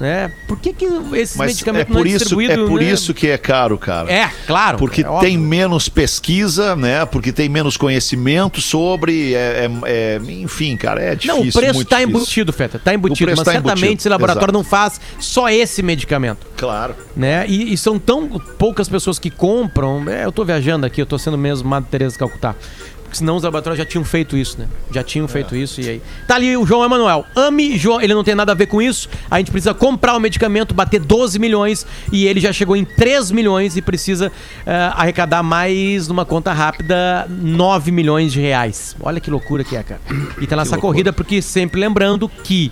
Né? Por que, que esse Mas é medicamento por, não é isso, distribuído? é por né? isso que é caro, cara. É, claro. Porque é tem menos pesquisa, né? Porque tem menos conhecimento sobre. é- é- é- enfim, cara, é difícil. Não, o preço tá difícil. embutido, Feta. Tá embutido. Mas tá certamente embutido, esse laboratório exato. não faz só esse medicamento. Claro. né? E, e são tão poucas pessoas que compram. É, eu tô viajando aqui, eu tô sendo mesmo Madre Teresa de Calcutá. Porque senão os laboratórios já tinham feito isso, né? Já tinham feito isso e aí. Tá ali o João Emanuel. Ame João, ele não tem nada a ver com isso. A gente precisa comprar o medicamento, bater 12 milhões e ele já chegou em 3 milhões e precisa eh, arrecadar mais numa conta rápida 9 milhões de reais. Olha que loucura que é, cara. E tá nessa corrida porque sempre lembrando que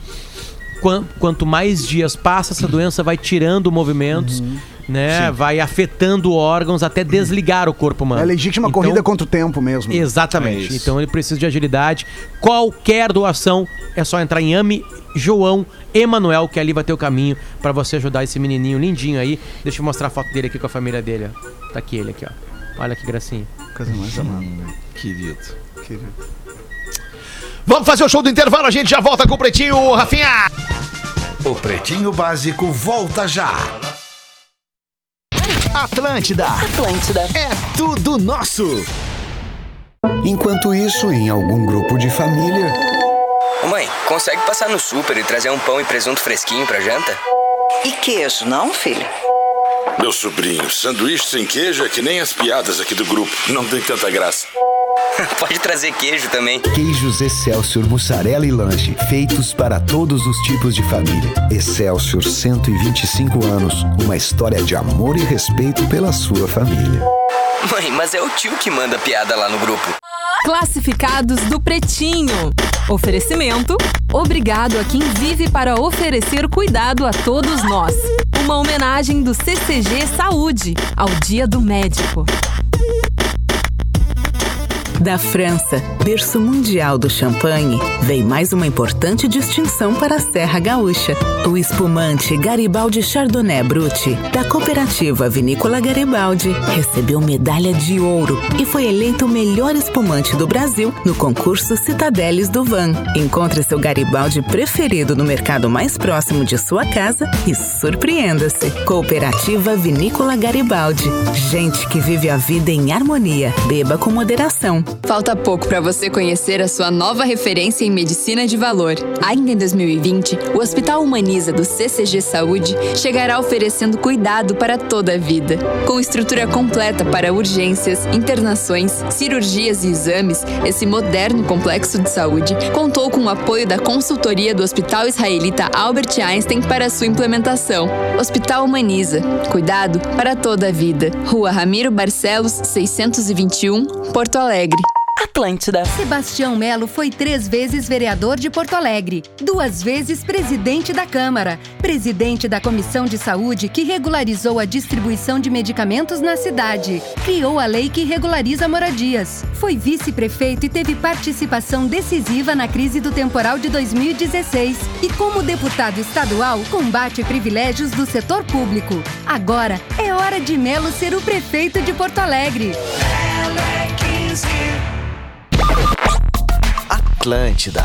quan- quanto mais dias passa, essa doença vai tirando movimentos, né? Vai afetando órgãos até desligar o corpo humano. É legítima Então, corrida contra o tempo mesmo. É Exatamente. isso. então ele precisa de agilidade. Qualquer doação é só entrar em Ame João Emanuel, que ali vai ter o caminho pra você ajudar esse menininho lindinho aí. Deixa eu mostrar a foto dele aqui com a família dele, ó. Tá aqui ele aqui, ó. Olha que gracinha. Coisa mais amada. Querido. Vamos fazer o show do intervalo, a gente já volta com o Pretinho, Rafinha. O Pretinho Básico volta já. Atlântida. Atlântida. É tudo nosso. Enquanto isso, em algum grupo de família, Ô mãe, consegue passar no super e trazer um pão e presunto fresquinho pra janta? E queijo, não, filho? Meu sobrinho, sanduíche sem queijo é que nem as piadas aqui do grupo. Não tem tanta graça. Pode trazer queijo também. queijos Excelsior, mussarela e lanche, feitos para todos os tipos de família. Excelsior 125 anos, uma história de amor e respeito pela sua família. Mãe, mas é o tio que manda piada lá no grupo. Classificados do Pretinho. Oferecimento. Obrigado a quem vive para oferecer cuidado a todos nós. Uma homenagem do CCG Saúde ao Dia do Médico. Da França, berço mundial do champanhe, vem mais uma importante distinção para a Serra Gaúcha. O espumante Garibaldi Chardonnay Brut, da cooperativa Vinícola Garibaldi, recebeu medalha de ouro e foi eleito o melhor espumante do Brasil no concurso Citadeles do Van. Encontre seu Garibaldi preferido no mercado mais próximo de sua casa e surpreenda-se. Cooperativa Vinícola Garibaldi. Gente que vive a vida em harmonia. Beba com moderação. Falta pouco para você conhecer a sua nova referência em medicina de valor. Ainda em 2020, o Hospital Humaniza do CCG Saúde chegará oferecendo cuidado para toda a vida. Com estrutura completa para urgências, internações, cirurgias e exames, esse moderno complexo de saúde contou com o apoio da consultoria do Hospital Israelita Albert Einstein para sua implementação. Hospital Humaniza. Cuidado para toda a vida. Rua Ramiro Barcelos, 621, Porto Alegre. Atlântida. Sebastião Melo foi três vezes vereador de Porto Alegre, duas vezes presidente da Câmara, presidente da Comissão de Saúde que regularizou a distribuição de medicamentos na cidade, criou a lei que regulariza moradias, foi vice-prefeito e teve participação decisiva na crise do temporal de 2016 e como deputado estadual combate privilégios do setor público. Agora é hora de Melo ser o prefeito de Porto Alegre. Atlântida.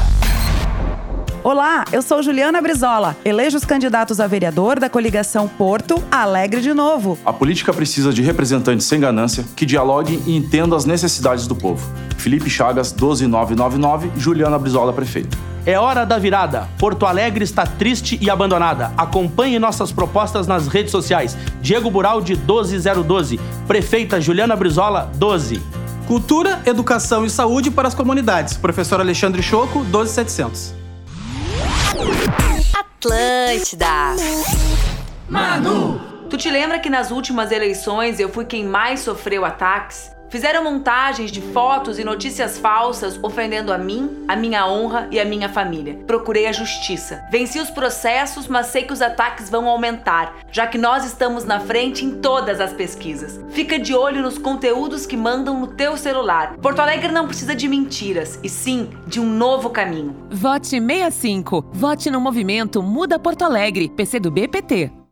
Olá, eu sou Juliana Brizola. Elejo os candidatos a vereador da coligação Porto Alegre de Novo. A política precisa de representantes sem ganância, que dialoguem e entendam as necessidades do povo. Felipe Chagas, 12999, Juliana Brizola, prefeito. É hora da virada. Porto Alegre está triste e abandonada. Acompanhe nossas propostas nas redes sociais. Diego Buraldi 12012, prefeita Juliana Brizola 12. Cultura, educação e saúde para as comunidades. Professor Alexandre Choco 12700. Atlântida. Manu! Tu te lembra que nas últimas eleições eu fui quem mais sofreu ataques? Fizeram montagens de fotos e notícias falsas ofendendo a mim, a minha honra e a minha família. Procurei a justiça. Venci os processos, mas sei que os ataques vão aumentar, já que nós estamos na frente em todas as pesquisas. Fica de olho nos conteúdos que mandam no teu celular. Porto Alegre não precisa de mentiras, e sim de um novo caminho. Vote 65. Vote no movimento Muda Porto Alegre, PCdoB PT.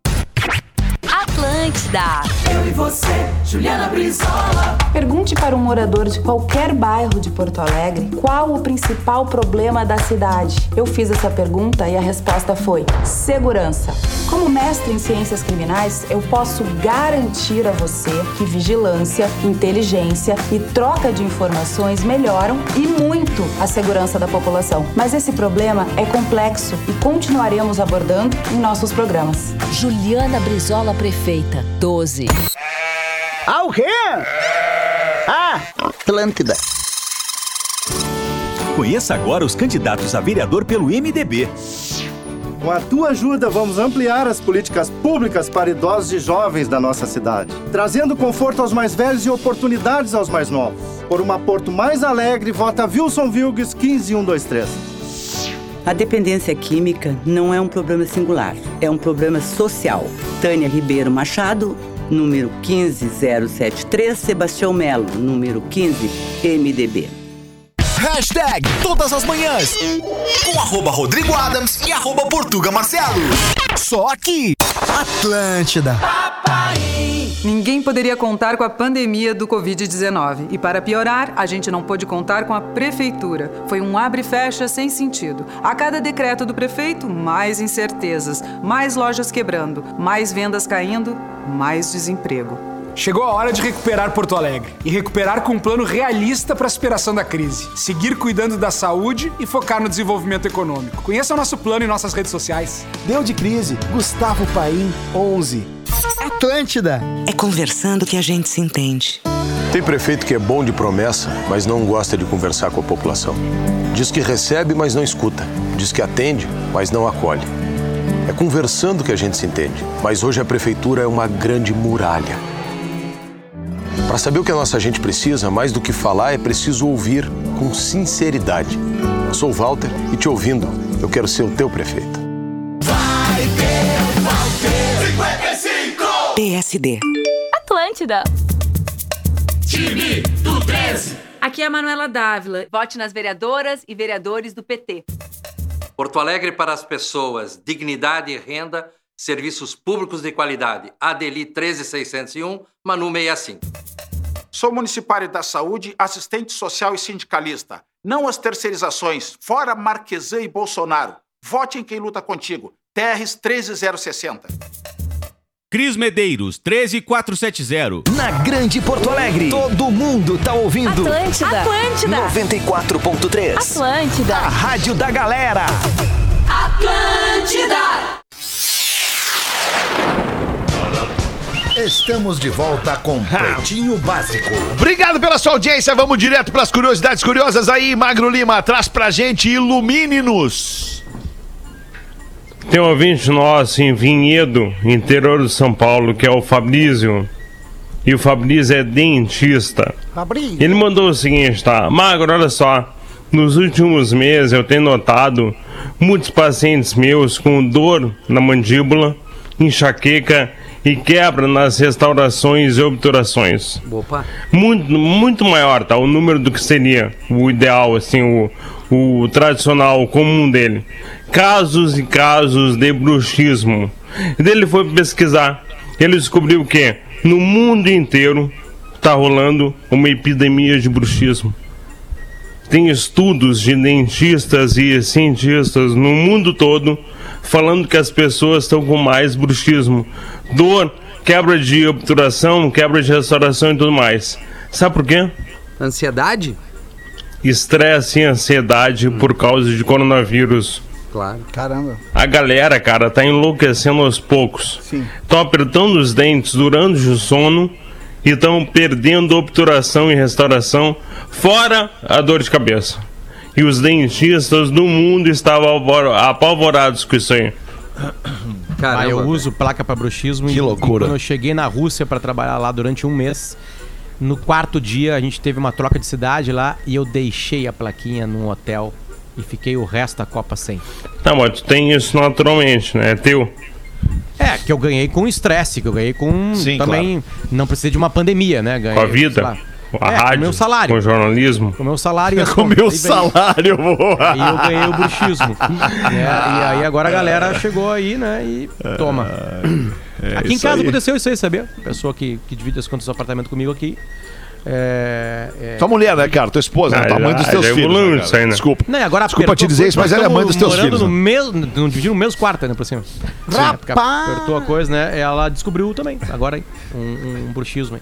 Atlântida. Eu e você, Juliana Brizola. Pergunte para um morador de qualquer bairro de Porto Alegre qual o principal problema da cidade. Eu fiz essa pergunta e a resposta foi: segurança. Como mestre em ciências criminais, eu posso garantir a você que vigilância, inteligência e troca de informações melhoram e muito a segurança da população. Mas esse problema é complexo e continuaremos abordando em nossos programas. Juliana Brizola, prefeita 12. Ah, o quê? Ah, Atlântida. Conheça agora os candidatos a vereador pelo MDB. Com a tua ajuda, vamos ampliar as políticas públicas para idosos e jovens da nossa cidade, trazendo conforto aos mais velhos e oportunidades aos mais novos. Por uma Porto mais alegre, vota Wilson Vilgues 15123. A dependência química não é um problema singular, é um problema social. Tânia Ribeiro Machado, número 15073, Sebastião Melo, número 15, MDB. Hashtag todas as manhãs. Com arroba Rodrigo Adams e arroba Portuga Marcelo. Só aqui, Atlântida. Ninguém poderia contar com a pandemia do Covid-19. E para piorar, a gente não pôde contar com a prefeitura. Foi um abre e fecha sem sentido. A cada decreto do prefeito, mais incertezas, mais lojas quebrando, mais vendas caindo, mais desemprego. Chegou a hora de recuperar Porto Alegre e recuperar com um plano realista para a superação da crise. Seguir cuidando da saúde e focar no desenvolvimento econômico. Conheça o nosso plano em nossas redes sociais. Deu de crise, Gustavo Paim, 11. Atlântida. É conversando que a gente se entende. Tem prefeito que é bom de promessa, mas não gosta de conversar com a população. Diz que recebe, mas não escuta. Diz que atende, mas não acolhe. É conversando que a gente se entende. Mas hoje a prefeitura é uma grande muralha. Para saber o que a nossa gente precisa, mais do que falar, é preciso ouvir com sinceridade. Eu sou o Walter e te ouvindo, eu quero ser o teu prefeito. Vai ter, vai ter 55. PSD. Atlântida. Time do 13. Aqui é a Manuela Dávila. Vote nas vereadoras e vereadores do PT. Porto Alegre para as pessoas, dignidade e renda, serviços públicos de qualidade. Adeli 13601, Manu 65. Sou municipário da saúde, assistente social e sindicalista. Não às terceirizações. Fora Marquesan e Bolsonaro. Vote em quem luta contigo. TRs 13060. Cris Medeiros, 13470. Na Grande Porto Alegre, todo mundo tá ouvindo. Atlântida. Atlântida. 94.3. Atlântida. A rádio da galera. Atlântida. Estamos de volta com Pretinho Básico. Obrigado pela sua audiência. Vamos direto para as curiosidades curiosas aí. Magro Lima, traz pra gente, ilumine-nos. Tem um ouvinte nosso em Vinhedo, interior de São Paulo, que é o Fabrício. E o Fabrício é dentista. Fabrício. Ele mandou o seguinte, tá? Magro, olha só. Nos últimos meses eu tenho notado muitos pacientes meus com dor na mandíbula, enxaqueca e quebra nas restaurações e obturações. Opa. Muito, muito maior, tá? O número do que seria o ideal, assim, o, o tradicional, o comum dele. Casos e casos de bruxismo. E ele foi pesquisar. Ele descobriu que no mundo inteiro tá rolando uma epidemia de bruxismo. Tem estudos de dentistas e cientistas no mundo todo falando que as pessoas estão com mais bruxismo. Dor, quebra de obturação, quebra de restauração e tudo mais. Sabe por quê? Ansiedade? Estresse e ansiedade por causa de coronavírus. Claro. Caramba. A galera, cara, tá enlouquecendo aos poucos. Sim. Estão apertando os dentes durante o sono e estão perdendo obturação e restauração, fora a dor de cabeça. E os dentistas do mundo estavam apavorados com isso aí. Eu uso placa pra bruxismo. Que e- loucura. E quando eu cheguei na Rússia pra trabalhar lá durante um mês, no quarto dia a gente teve uma troca de cidade lá e eu deixei a plaquinha num hotel e fiquei o resto da Copa sem. Tá, mas tu tem isso naturalmente, né? É teu. É, que eu ganhei com estresse, que eu ganhei com Sim, também não precisei de uma pandemia, né? Ganhei, Com a vida, sei lá. com a É, rádio, com o meu salário. com o jornalismo. Com o meu salário. e Com meu Aí veio- salário, boa. E eu ganhei o bruxismo. né? E aí agora a galera chegou aí, né? E toma. é aqui em casa aí. aconteceu isso aí, sabia? Pessoa que, que divide as contas do apartamento comigo aqui. É, é... Tua mulher, né, cara? Tua esposa, né? Ah, Tua mãe dos teus filhos. né, isso aí, né? Desculpa. Não, e agora Desculpa te dizer isso, mas ela é mãe dos teus morando filhos. No né? mesmo, dividindo no mesmo quarto, né, por cima. Rapaz! Sim, apertou a coisa, né? Ela descobriu também, agora aí, um, um bruxismo aí.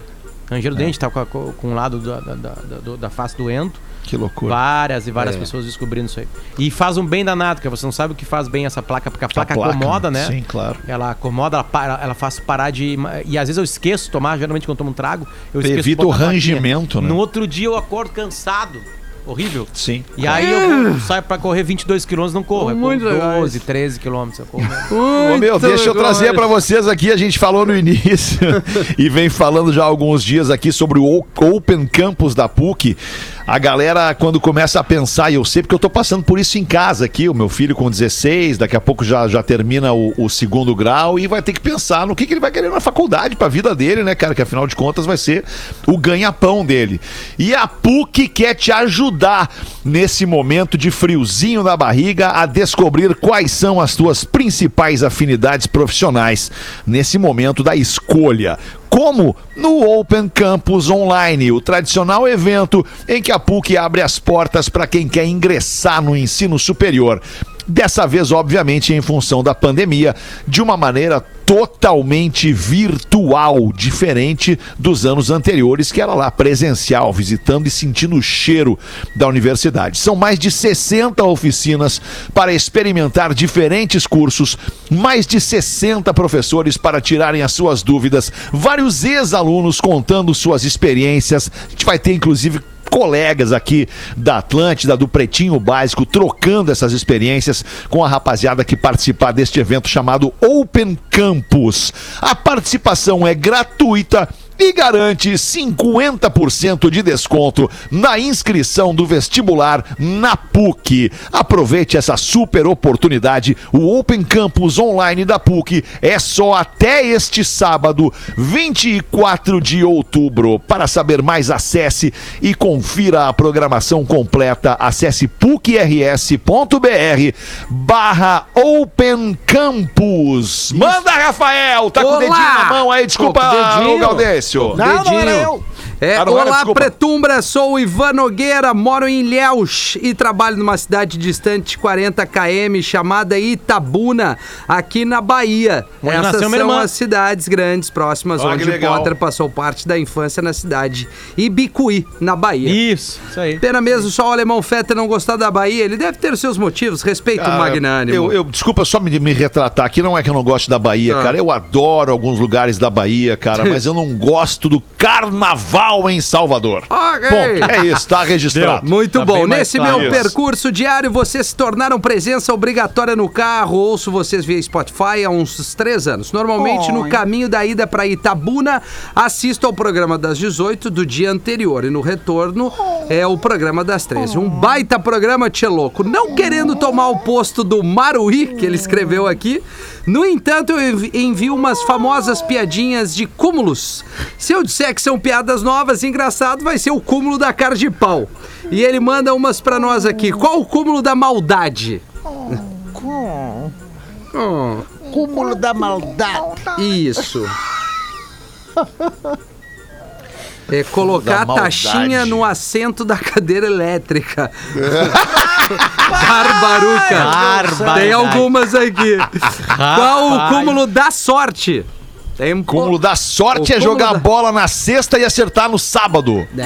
Ranger o dente, tá com, a- com um lado da, da, da, da- face doendo. Que loucura. Várias e várias É. pessoas descobrindo isso aí. E faz um bem danado, porque você não sabe o que faz bem essa placa, porque a placa, placa, acomoda, né? sim, claro. Ela acomoda, ela, para, ela faz parar de. E às vezes eu esqueço de tomar, geralmente quando eu tomo um trago, eu esqueço Evita o a rangimento, né? No outro dia eu acordo cansado. Horrível. Sim. E aí eu vou- saio pra correr 22 km, não corro. Eu corro Muito legais. 12, 13 km. Eu corro. Ô, meu, deixa eu trazer pra vocês aqui, a gente falou no início e vem falando já há alguns dias aqui sobre O- Open Campus da PUC. A galera, quando começa a pensar, e eu sei porque eu tô passando por isso em casa aqui, o meu filho com 16, daqui a pouco já, já termina o, o segundo grau e vai ter que pensar no que, que ele vai querer na faculdade pra vida dele, né, cara? Que afinal de contas vai ser o ganha-pão dele. E a PUC quer te ajudar nesse momento de friozinho na barriga a descobrir quais são as tuas principais afinidades profissionais nesse momento da escolha. Como no Open Campus Online, o tradicional evento em que a PUC abre as portas para quem quer ingressar no ensino superior. Dessa vez, obviamente, em função da pandemia, de uma maneira totalmente virtual, diferente dos anos anteriores, que era lá presencial, visitando e sentindo o cheiro da universidade. São mais de 60 oficinas para experimentar diferentes cursos, mais de 60 professores para tirarem as suas dúvidas, vários ex-alunos contando suas experiências. A gente vai ter, inclusive, colegas aqui da Atlântida, do Pretinho Básico, trocando essas experiências com a rapaziada que participar deste evento chamado Open Campus. A participação é gratuita e garante 50% de desconto na inscrição do vestibular na PUC. Aproveite essa super oportunidade. O Open Campus Online da PUC é só até este sábado, 24 de outubro. Para saber mais, acesse e confira a programação completa. Acesse pucrs.br barra Open Campus. Manda, Rafael! Tá com o dedinho na mão aí, desculpa, Tô com o dedinho. Ô Gaudêncio. Não, não era eu. É, Ah, era? olá, Desculpa. Pretumbra, sou o Ivan Nogueira, moro em Ilhéus e trabalho numa cidade distante 40 km chamada Itabuna, aqui na Bahia. Onde Essas são as cidades grandes próximas Ah, que onde. Potter passou parte da infância na cidade Ibicuí, na Bahia. Isso, isso aí. Pena mesmo só o alemão Fetter não gostar da Bahia, ele deve ter os seus motivos, respeito o Ah, magnânimo. Eu, eu- desculpa só me, me retratar aqui, não é que eu não gosto da Bahia, Ah. cara. Eu adoro alguns lugares da Bahia, cara, mas eu não gosto do carnaval em Salvador. Ok. Ponto. É isso, tá registrado. Muito Tá bom. Nesse meu Isso. percurso diário, vocês se tornaram presença obrigatória no carro. Ouço vocês via Spotify há uns três anos. Normalmente, no Oi. caminho da ida para Itabuna, assisto ao programa das 18 do dia anterior. E no retorno é o programa das 13. Um baita programa, tchê louco. Não querendo tomar o posto do Maruí, que ele escreveu aqui. No entanto, eu envi- envio umas famosas piadinhas de cúmulos. Se eu disser que são piadas novas engraçado, vai ser o cúmulo da cara de pau. E ele manda umas pra nós aqui. Qual o cúmulo da maldade? Oh, Cúmulo da maldade. isso. É colocar a taxinha no assento da cadeira elétrica. Barbaruca. Tem algumas aqui. Qual o cúmulo da sorte? Tem um Cúmulo da sorte O é jogar da- bola na sexta e acertar no sábado. Não.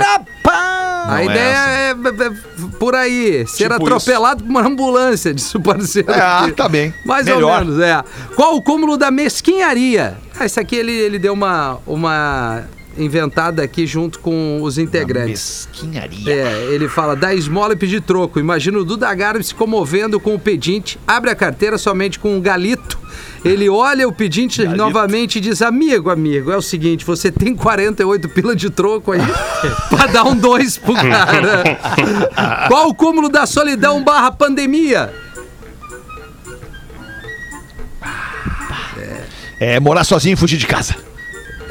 Rapaz! A Não é ideia é, é- é por aí, ser Tipo atropelado por uma ambulância, disse o parceiro. Ah, tá bem. Mais ou Melhor. menos, é. Qual o cúmulo da mesquinharia? Ah, esse aqui ele, ele deu uma, uma inventada aqui junto com os integrantes. Mesquinharia. É, ele fala, dá esmola e pedir troco. Imagina o Duda Garbi se comovendo com o pedinte, abre a carteira somente com um galito. Ele olha o pedinte novamente e diz, amigo, amigo, é o seguinte, você tem 48 pila de troco aí pra dar um dois pro cara. Qual o cúmulo da solidão barra pandemia? É morar sozinho e fugir de casa.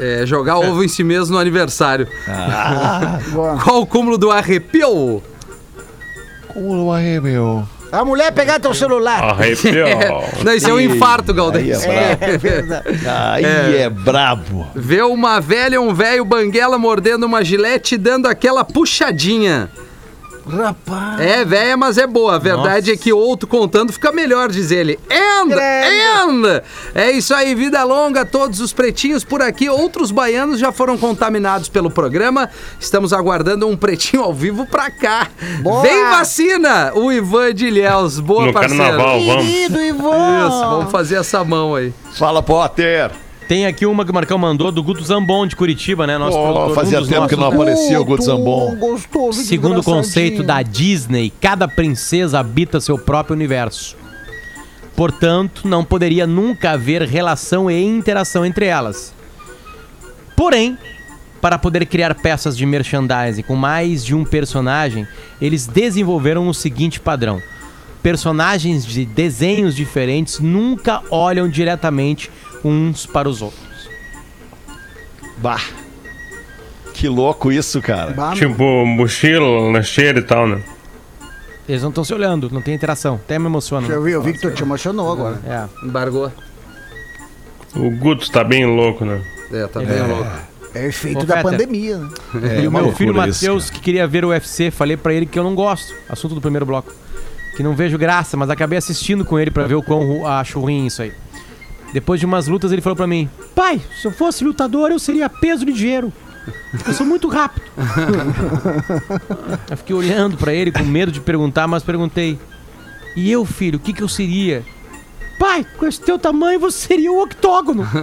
É, jogar ovo em si mesmo no aniversário. Ah. Qual o cúmulo do arrepio? Cúmulo aí, meu. A mulher pegar teu celular. Arrepiou. Não, isso é um infarto, Galdês. Aí é brabo. É verdade. Aí é, brabo. Vê uma velha um velho banguela mordendo uma gilete e dando aquela puxadinha. Rapaz. É velha, mas é boa. A verdade é que outro contando fica melhor, diz ele. And, and! É isso aí, vida longa, todos os pretinhos por aqui. Outros baianos já foram contaminados pelo programa. Estamos aguardando um pretinho ao vivo pra cá. Boa. Vem vacina! O Ivan de Ilhéus. Boa, No parceiro. carnaval, vamos. Querido Ivan. Isso, vamos fazer essa mão aí. Fala, Potter. Tem aqui uma que o Marcão mandou do Guto Zambon de Curitiba, né? Nosso produtor, fazia dos tempo que não nossos, aparecia o Guto Zambon. Gostoso, Segundo o conceito da Disney, cada princesa habita seu próprio universo. Portanto, não poderia nunca haver relação e interação entre elas. Porém, para poder criar peças de merchandising com mais de um personagem, eles desenvolveram o seguinte padrão: personagens de desenhos diferentes nunca olham diretamente uns para os outros. Bah. Que louco isso, cara. Bah, Tipo, mochila, lancheira e tal, né? Eles não estão se olhando, não tem interação. Até me emociona. Eu vi, eu vi que tu te emocionou agora. É. Embargou. O Guto tá bem louco, né? É, tá bem louco. É efeito Ô, da pandemia, né? É e o meu filho Matheus, que queria ver o UFC, falei pra ele que eu não gosto. Assunto do primeiro bloco. Que não vejo graça, mas acabei assistindo com ele pra ver o quão acho ruim isso aí. Depois de umas lutas, ele falou pra mim: Pai, se eu fosse lutador, eu seria peso de dinheiro. Eu sou muito rápido. eu fiquei olhando pra ele com medo de perguntar, mas perguntei: E eu, filho, o que, que eu seria? Pai, com esse teu tamanho você seria o octógono.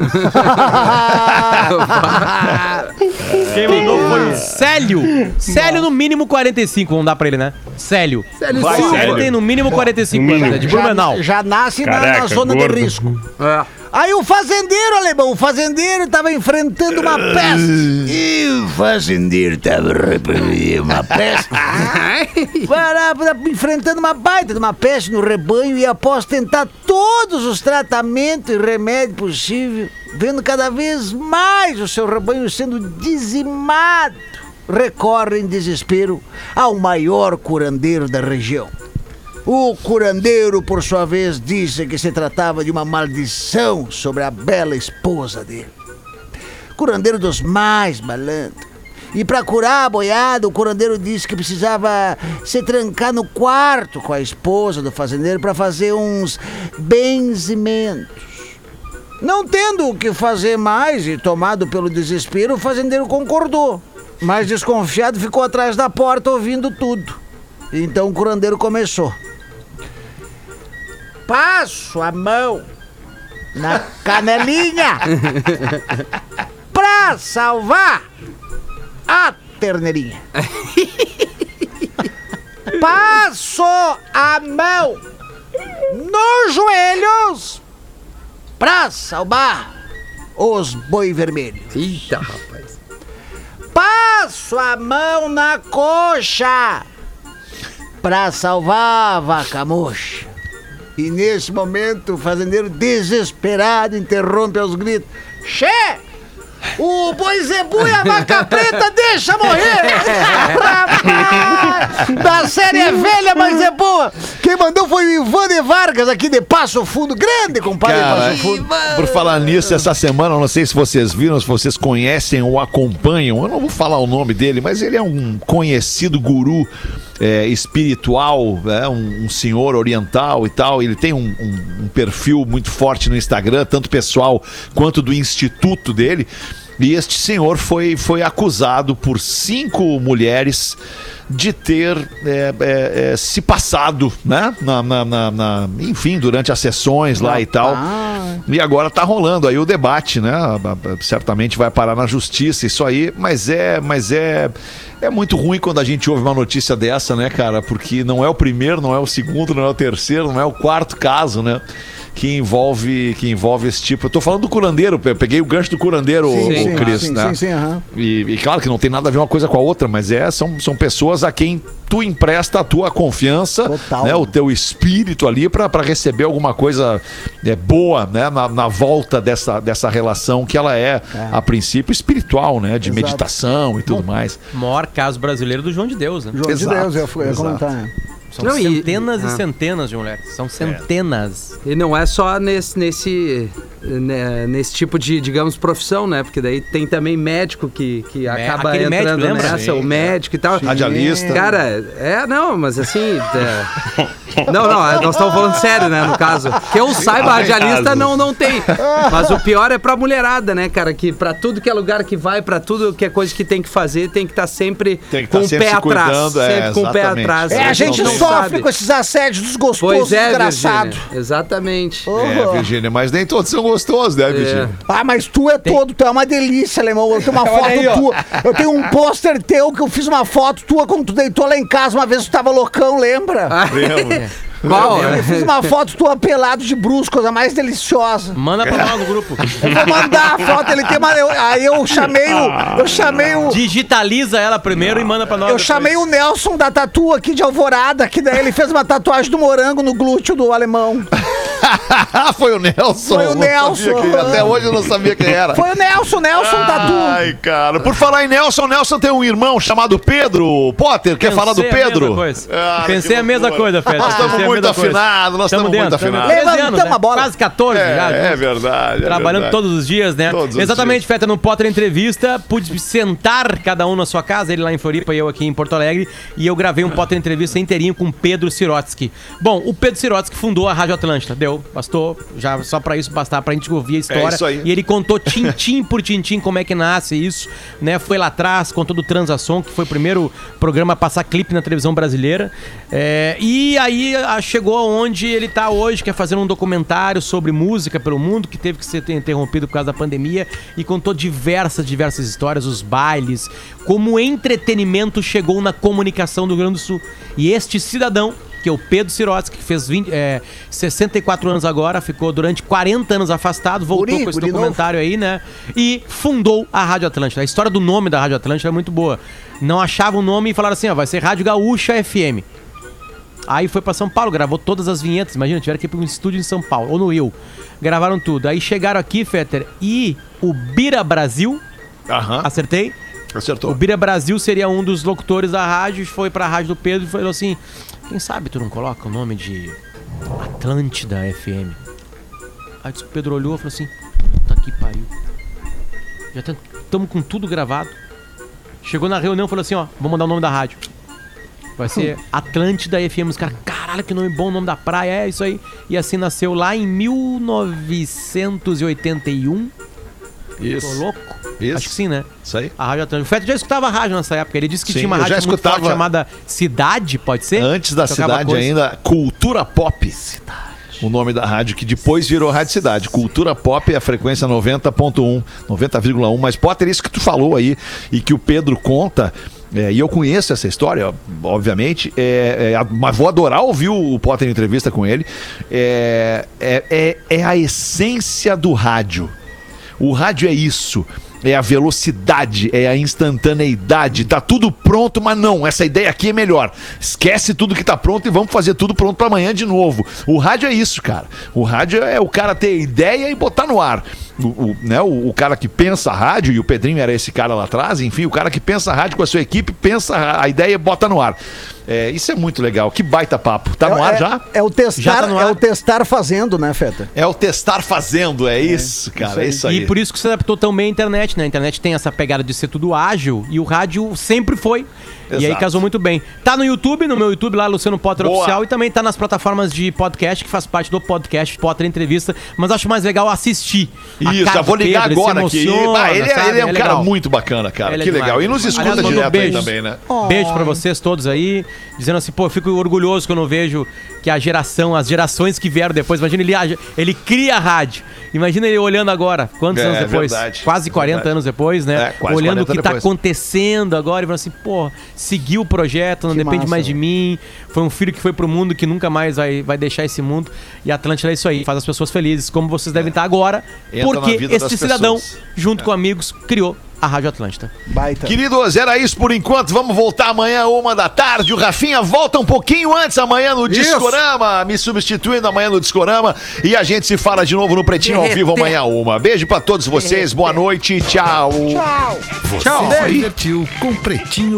Quem mandou foi o Célio. Célio no mínimo 45, vamos dar pra ele, né? Célio. Célio Vai, Silva. Célio tem no mínimo 45 anos, é de Blumenau. Já, já nasce na- na, zona gordo. de risco. É. Aí o fazendeiro, alemão, o fazendeiro tava enfrentando uma peste. E o fazendeiro tava reprimindo uma peste. Parava enfrentando uma baita de uma peste no rebanho e após tentar todos os tratamentos e remédios possíveis, vendo cada vez mais o seu rebanho sendo dizimado, recorre em desespero ao maior curandeiro da região. O curandeiro, por sua vez, disse que se tratava de uma maldição sobre a bela esposa dele. Curandeiro dos mais malandros. E para curar a boiada, o curandeiro disse que precisava se trancar no quarto com a esposa do fazendeiro para fazer uns benzimentos. Não tendo o que fazer mais e tomado pelo desespero, o fazendeiro concordou. Mas desconfiado ficou atrás da porta ouvindo tudo. Então o curandeiro começou. Passo a mão na canelinha pra salvar a terneirinha. Passo a mão nos joelhos pra salvar os boi vermelhos. Eita, rapaz. Passo a mão na coxa pra salvar a vaca mocha. E nesse momento o fazendeiro desesperado interrompe aos gritos: Che! O boi zebu e a vaca preta deixa morrer! Rapaz, da série é velha, mas é boa! Quem mandou foi o Ivan de Vargas, aqui de Passo Fundo. Grande, compadre de Cara, Passo Fundo. por falar nisso, essa semana, não sei se vocês viram, se vocês conhecem ou acompanham, eu não vou falar o nome dele, mas ele é um conhecido guru é, espiritual, é, um, um senhor oriental e tal. Ele tem um, um- um perfil muito forte no Instagram, tanto pessoal quanto do instituto dele. E este senhor foi, foi acusado por cinco mulheres de ter é, é, é, se passado, né? Na, na- na- na- enfim, durante as sessões lá e tal. E agora tá rolando aí o debate, né? Certamente vai parar na justiça isso aí, mas é, mas é é muito ruim quando a gente ouve uma notícia dessa, né, cara? Porque não é o primeiro, não é o segundo, não é o terceiro, não é o quarto caso, né? Que envolve, que envolve esse tipo. Eu tô falando do curandeiro, eu peguei o gancho do curandeiro, Sim, o, sim, Cris, sim, né? sim, sim, aham. E, e claro que não tem nada a ver uma coisa com a outra, mas é, são, são pessoas a quem tu empresta a tua confiança, né, o teu espírito ali pra pra receber alguma coisa é, boa, né, na, na volta dessa, dessa relação que ela é, a princípio espiritual, né, de Exato. meditação e tudo mais. Maior caso brasileiro do João de Deus, né? João de Deus, eu fui- eu comentar, né? São Não, e- centenas e, ah. centenas de mulheres. São centenas. E não é só nesse, nesse, nesse tipo de, digamos, profissão, né? Porque daí tem também médico que, que acaba aquele entrando médico, lembra? nessa, Sim, o médico e tal. Radialista. Cara, é, não, mas assim... é- Não, não, nós estamos falando sério, né, no caso. Que eu saiba, radialista não, não tem. Mas o pior é pra mulherada, né, cara? Que pra tudo que é lugar que vai, pra tudo que é coisa que tem que fazer, tem que estar sempre Tem que com tá o sempre pé se atrás. cuidando, é, sempre com o pé atrás. É, a gente não sofre sabe. com esses assédios desgostosos, Pois é, desgraçado. Virgínia, Exatamente. É, Virgínia, mas nem todos são gostosos, né, Virgínia? Ah, mas tu é todo, tu é uma delícia, alemão. Eu tenho uma foto aí, tua. Eu tenho um pôster teu que eu fiz uma foto tua quando tu deitou lá em casa uma vez tu tava loucão, lembra? Lembro. Qual? Eu fiz uma foto tua pelado de brusco, coisa mais deliciosa. Manda pra nós no grupo. Eu vou mandar a foto, ele tem uma. eu- aí eu chamei o. Eu chamei o. Digitaliza ela primeiro e manda pra nós. Eu depois. chamei o Nelson da tatu aqui de Alvorada, que daí ele fez uma tatuagem do morango no glúteo do alemão. Foi o Nelson. Foi o Nelson, quem- até hoje eu não sabia quem era. Foi o Nelson, Nelson Tatu. Ai, cara. Por falar em Nelson, Nelson tem um irmão chamado Pedro. Potter, quer falar do Pensei Pedro? Ah, Pensei a mesma loucura. coisa, Feta. Nós estamos Pensei muito afinados, nós Tamo estamos muito afinados. dentro. 13 anos, Levantamos né? a bola. Quase 14 É, já. é verdade. é Trabalhando verdade. todos os dias, né? Todos os Exatamente, dias. Feta, no Potter Entrevista, pude sentar cada um na sua casa, ele lá em Floripa e eu aqui em Porto Alegre, e eu gravei um Potter Entrevista inteirinho com o Pedro Sirotsky. Bom, o Pedro Sirotsky fundou a Rádio Atlântida, deu, bastou, já só pra isso bastar pra gente ouvir a história. É isso aí. E ele contou tintim por tintim como é que nasce isso, né? Foi lá atrás, contou do Transação, que foi o primeiro programa a passar clipe na televisão brasileira. É, e aí a- chegou aonde ele tá hoje, que é fazendo um documentário sobre música pelo mundo, que teve que ser interrompido por causa da pandemia, e contou diversas, diversas histórias, os bailes, como o entretenimento chegou na comunicação do Rio Grande do Sul. E este cidadão que é o Pedro Sirotsky, que fez 20, é, 64 anos agora, ficou durante 40 anos afastado, voltou Guri, com esse documentário aí, né? E fundou a Rádio Atlântida. A história do nome da Rádio Atlântida é muito boa. Não achavam o nome e falaram assim, ó, vai ser Rádio Gaúcha FM. Aí foi pra São Paulo, gravou todas as vinhetas. Imagina, tiveram que ir pra um estúdio em São Paulo, ou no Rio. Gravaram tudo. Aí chegaram aqui, Fetter, e o Bira Brasil. Acertei? Acertou. O Bira Brasil seria um dos locutores da rádio, foi pra rádio do Pedro e falou assim: quem sabe tu não coloca o nome de Atlântida FM? Aí o Pedro olhou e falou assim: puta que pariu. Já estamos com tudo gravado. Chegou na reunião e falou assim: ó, vou mandar o nome da rádio. Vai ser Atlântida FM. Os caras, caralho, que nome bom, o nome da praia, é isso aí. E assim nasceu lá em 1981. Isso. Tô louco? Isso. Acho que sim, né? Isso aí. A Rádio Atlântica. O Feto já escutava a rádio nessa época. Ele disse que Sim, tinha uma rádio muito forte chamada Cidade, pode ser? Antes da Tocava cidade coisa. ainda, Cultura Pop. O nome da rádio, que depois virou Rádio Cidade. Cultura Pop é a frequência 90.1, 90,1. Mas, Potter, isso que tu falou aí e que o Pedro conta, é, e eu conheço essa história, obviamente, é, é, mas vou adorar ouvir o Potter em entrevista com ele. É, é, é, é a essência do rádio. O rádio é isso. É a velocidade, é a instantaneidade. Tá tudo pronto, mas não. Essa ideia aqui é melhor. Esquece tudo que tá pronto e vamos fazer tudo pronto para amanhã de novo. O rádio é isso, cara. O rádio é o cara ter ideia e botar no ar. O, o, né, o, o cara que pensa a rádio, e o Pedrinho era esse cara lá atrás, enfim, o cara que pensa a rádio com a sua equipe, pensa a, ideia e bota no ar. É, isso é muito legal. Que baita papo. Tá no ar é, já? É o testar, Já tá é o testar fazendo, né, Feta? É o testar fazendo, é isso, cara. É isso aí. E por isso que se adaptou tão bem à internet, né? A internet tem essa pegada de ser tudo ágil e o rádio sempre foi. E aí Exato. casou muito bem. Tá no YouTube, no meu YouTube lá, Luciano Potter Boa. Oficial, e também tá nas plataformas de podcast, que faz parte do podcast Potter Entrevista. Mas acho mais legal assistir. Isso, cara já vou ligar Pedro, agora se aqui. emociona, Ah, ele, é- ele é um cara legal. muito bacana, cara. Ele é que demais. legal. E nos escuta Aliás, direto aí também, né? Beijo pra vocês todos aí, dizendo assim, pô, eu fico orgulhoso quando eu vejo que a geração, as gerações que vieram depois, imagina ele, ele cria a rádio. Imagina ele olhando agora, quantos É, anos depois? verdade, quase 40 verdade. anos depois, né? É, quase olhando o 40 que tá depois. acontecendo agora e falando assim, pô, seguiu o projeto, não Que depende massa, mais de mim. Foi um filho que foi pro mundo que nunca mais vai, vai deixar esse mundo. E a Atlântida é isso aí, faz as pessoas felizes, como vocês devem estar agora, Entra porque das cidadão, pessoas. junto com amigos, criou a Rádio Atlântida. Baita. Queridos, era isso por enquanto. Vamos voltar amanhã, uma da tarde. O Rafinha volta um pouquinho antes amanhã no Isso. Discorama, me substituindo amanhã no Discorama. E a gente se fala de novo no Pretinho ao vivo amanhã, uma. Beijo pra todos vocês, boa noite, tchau. Tchau. Você se divertiu com Pretinho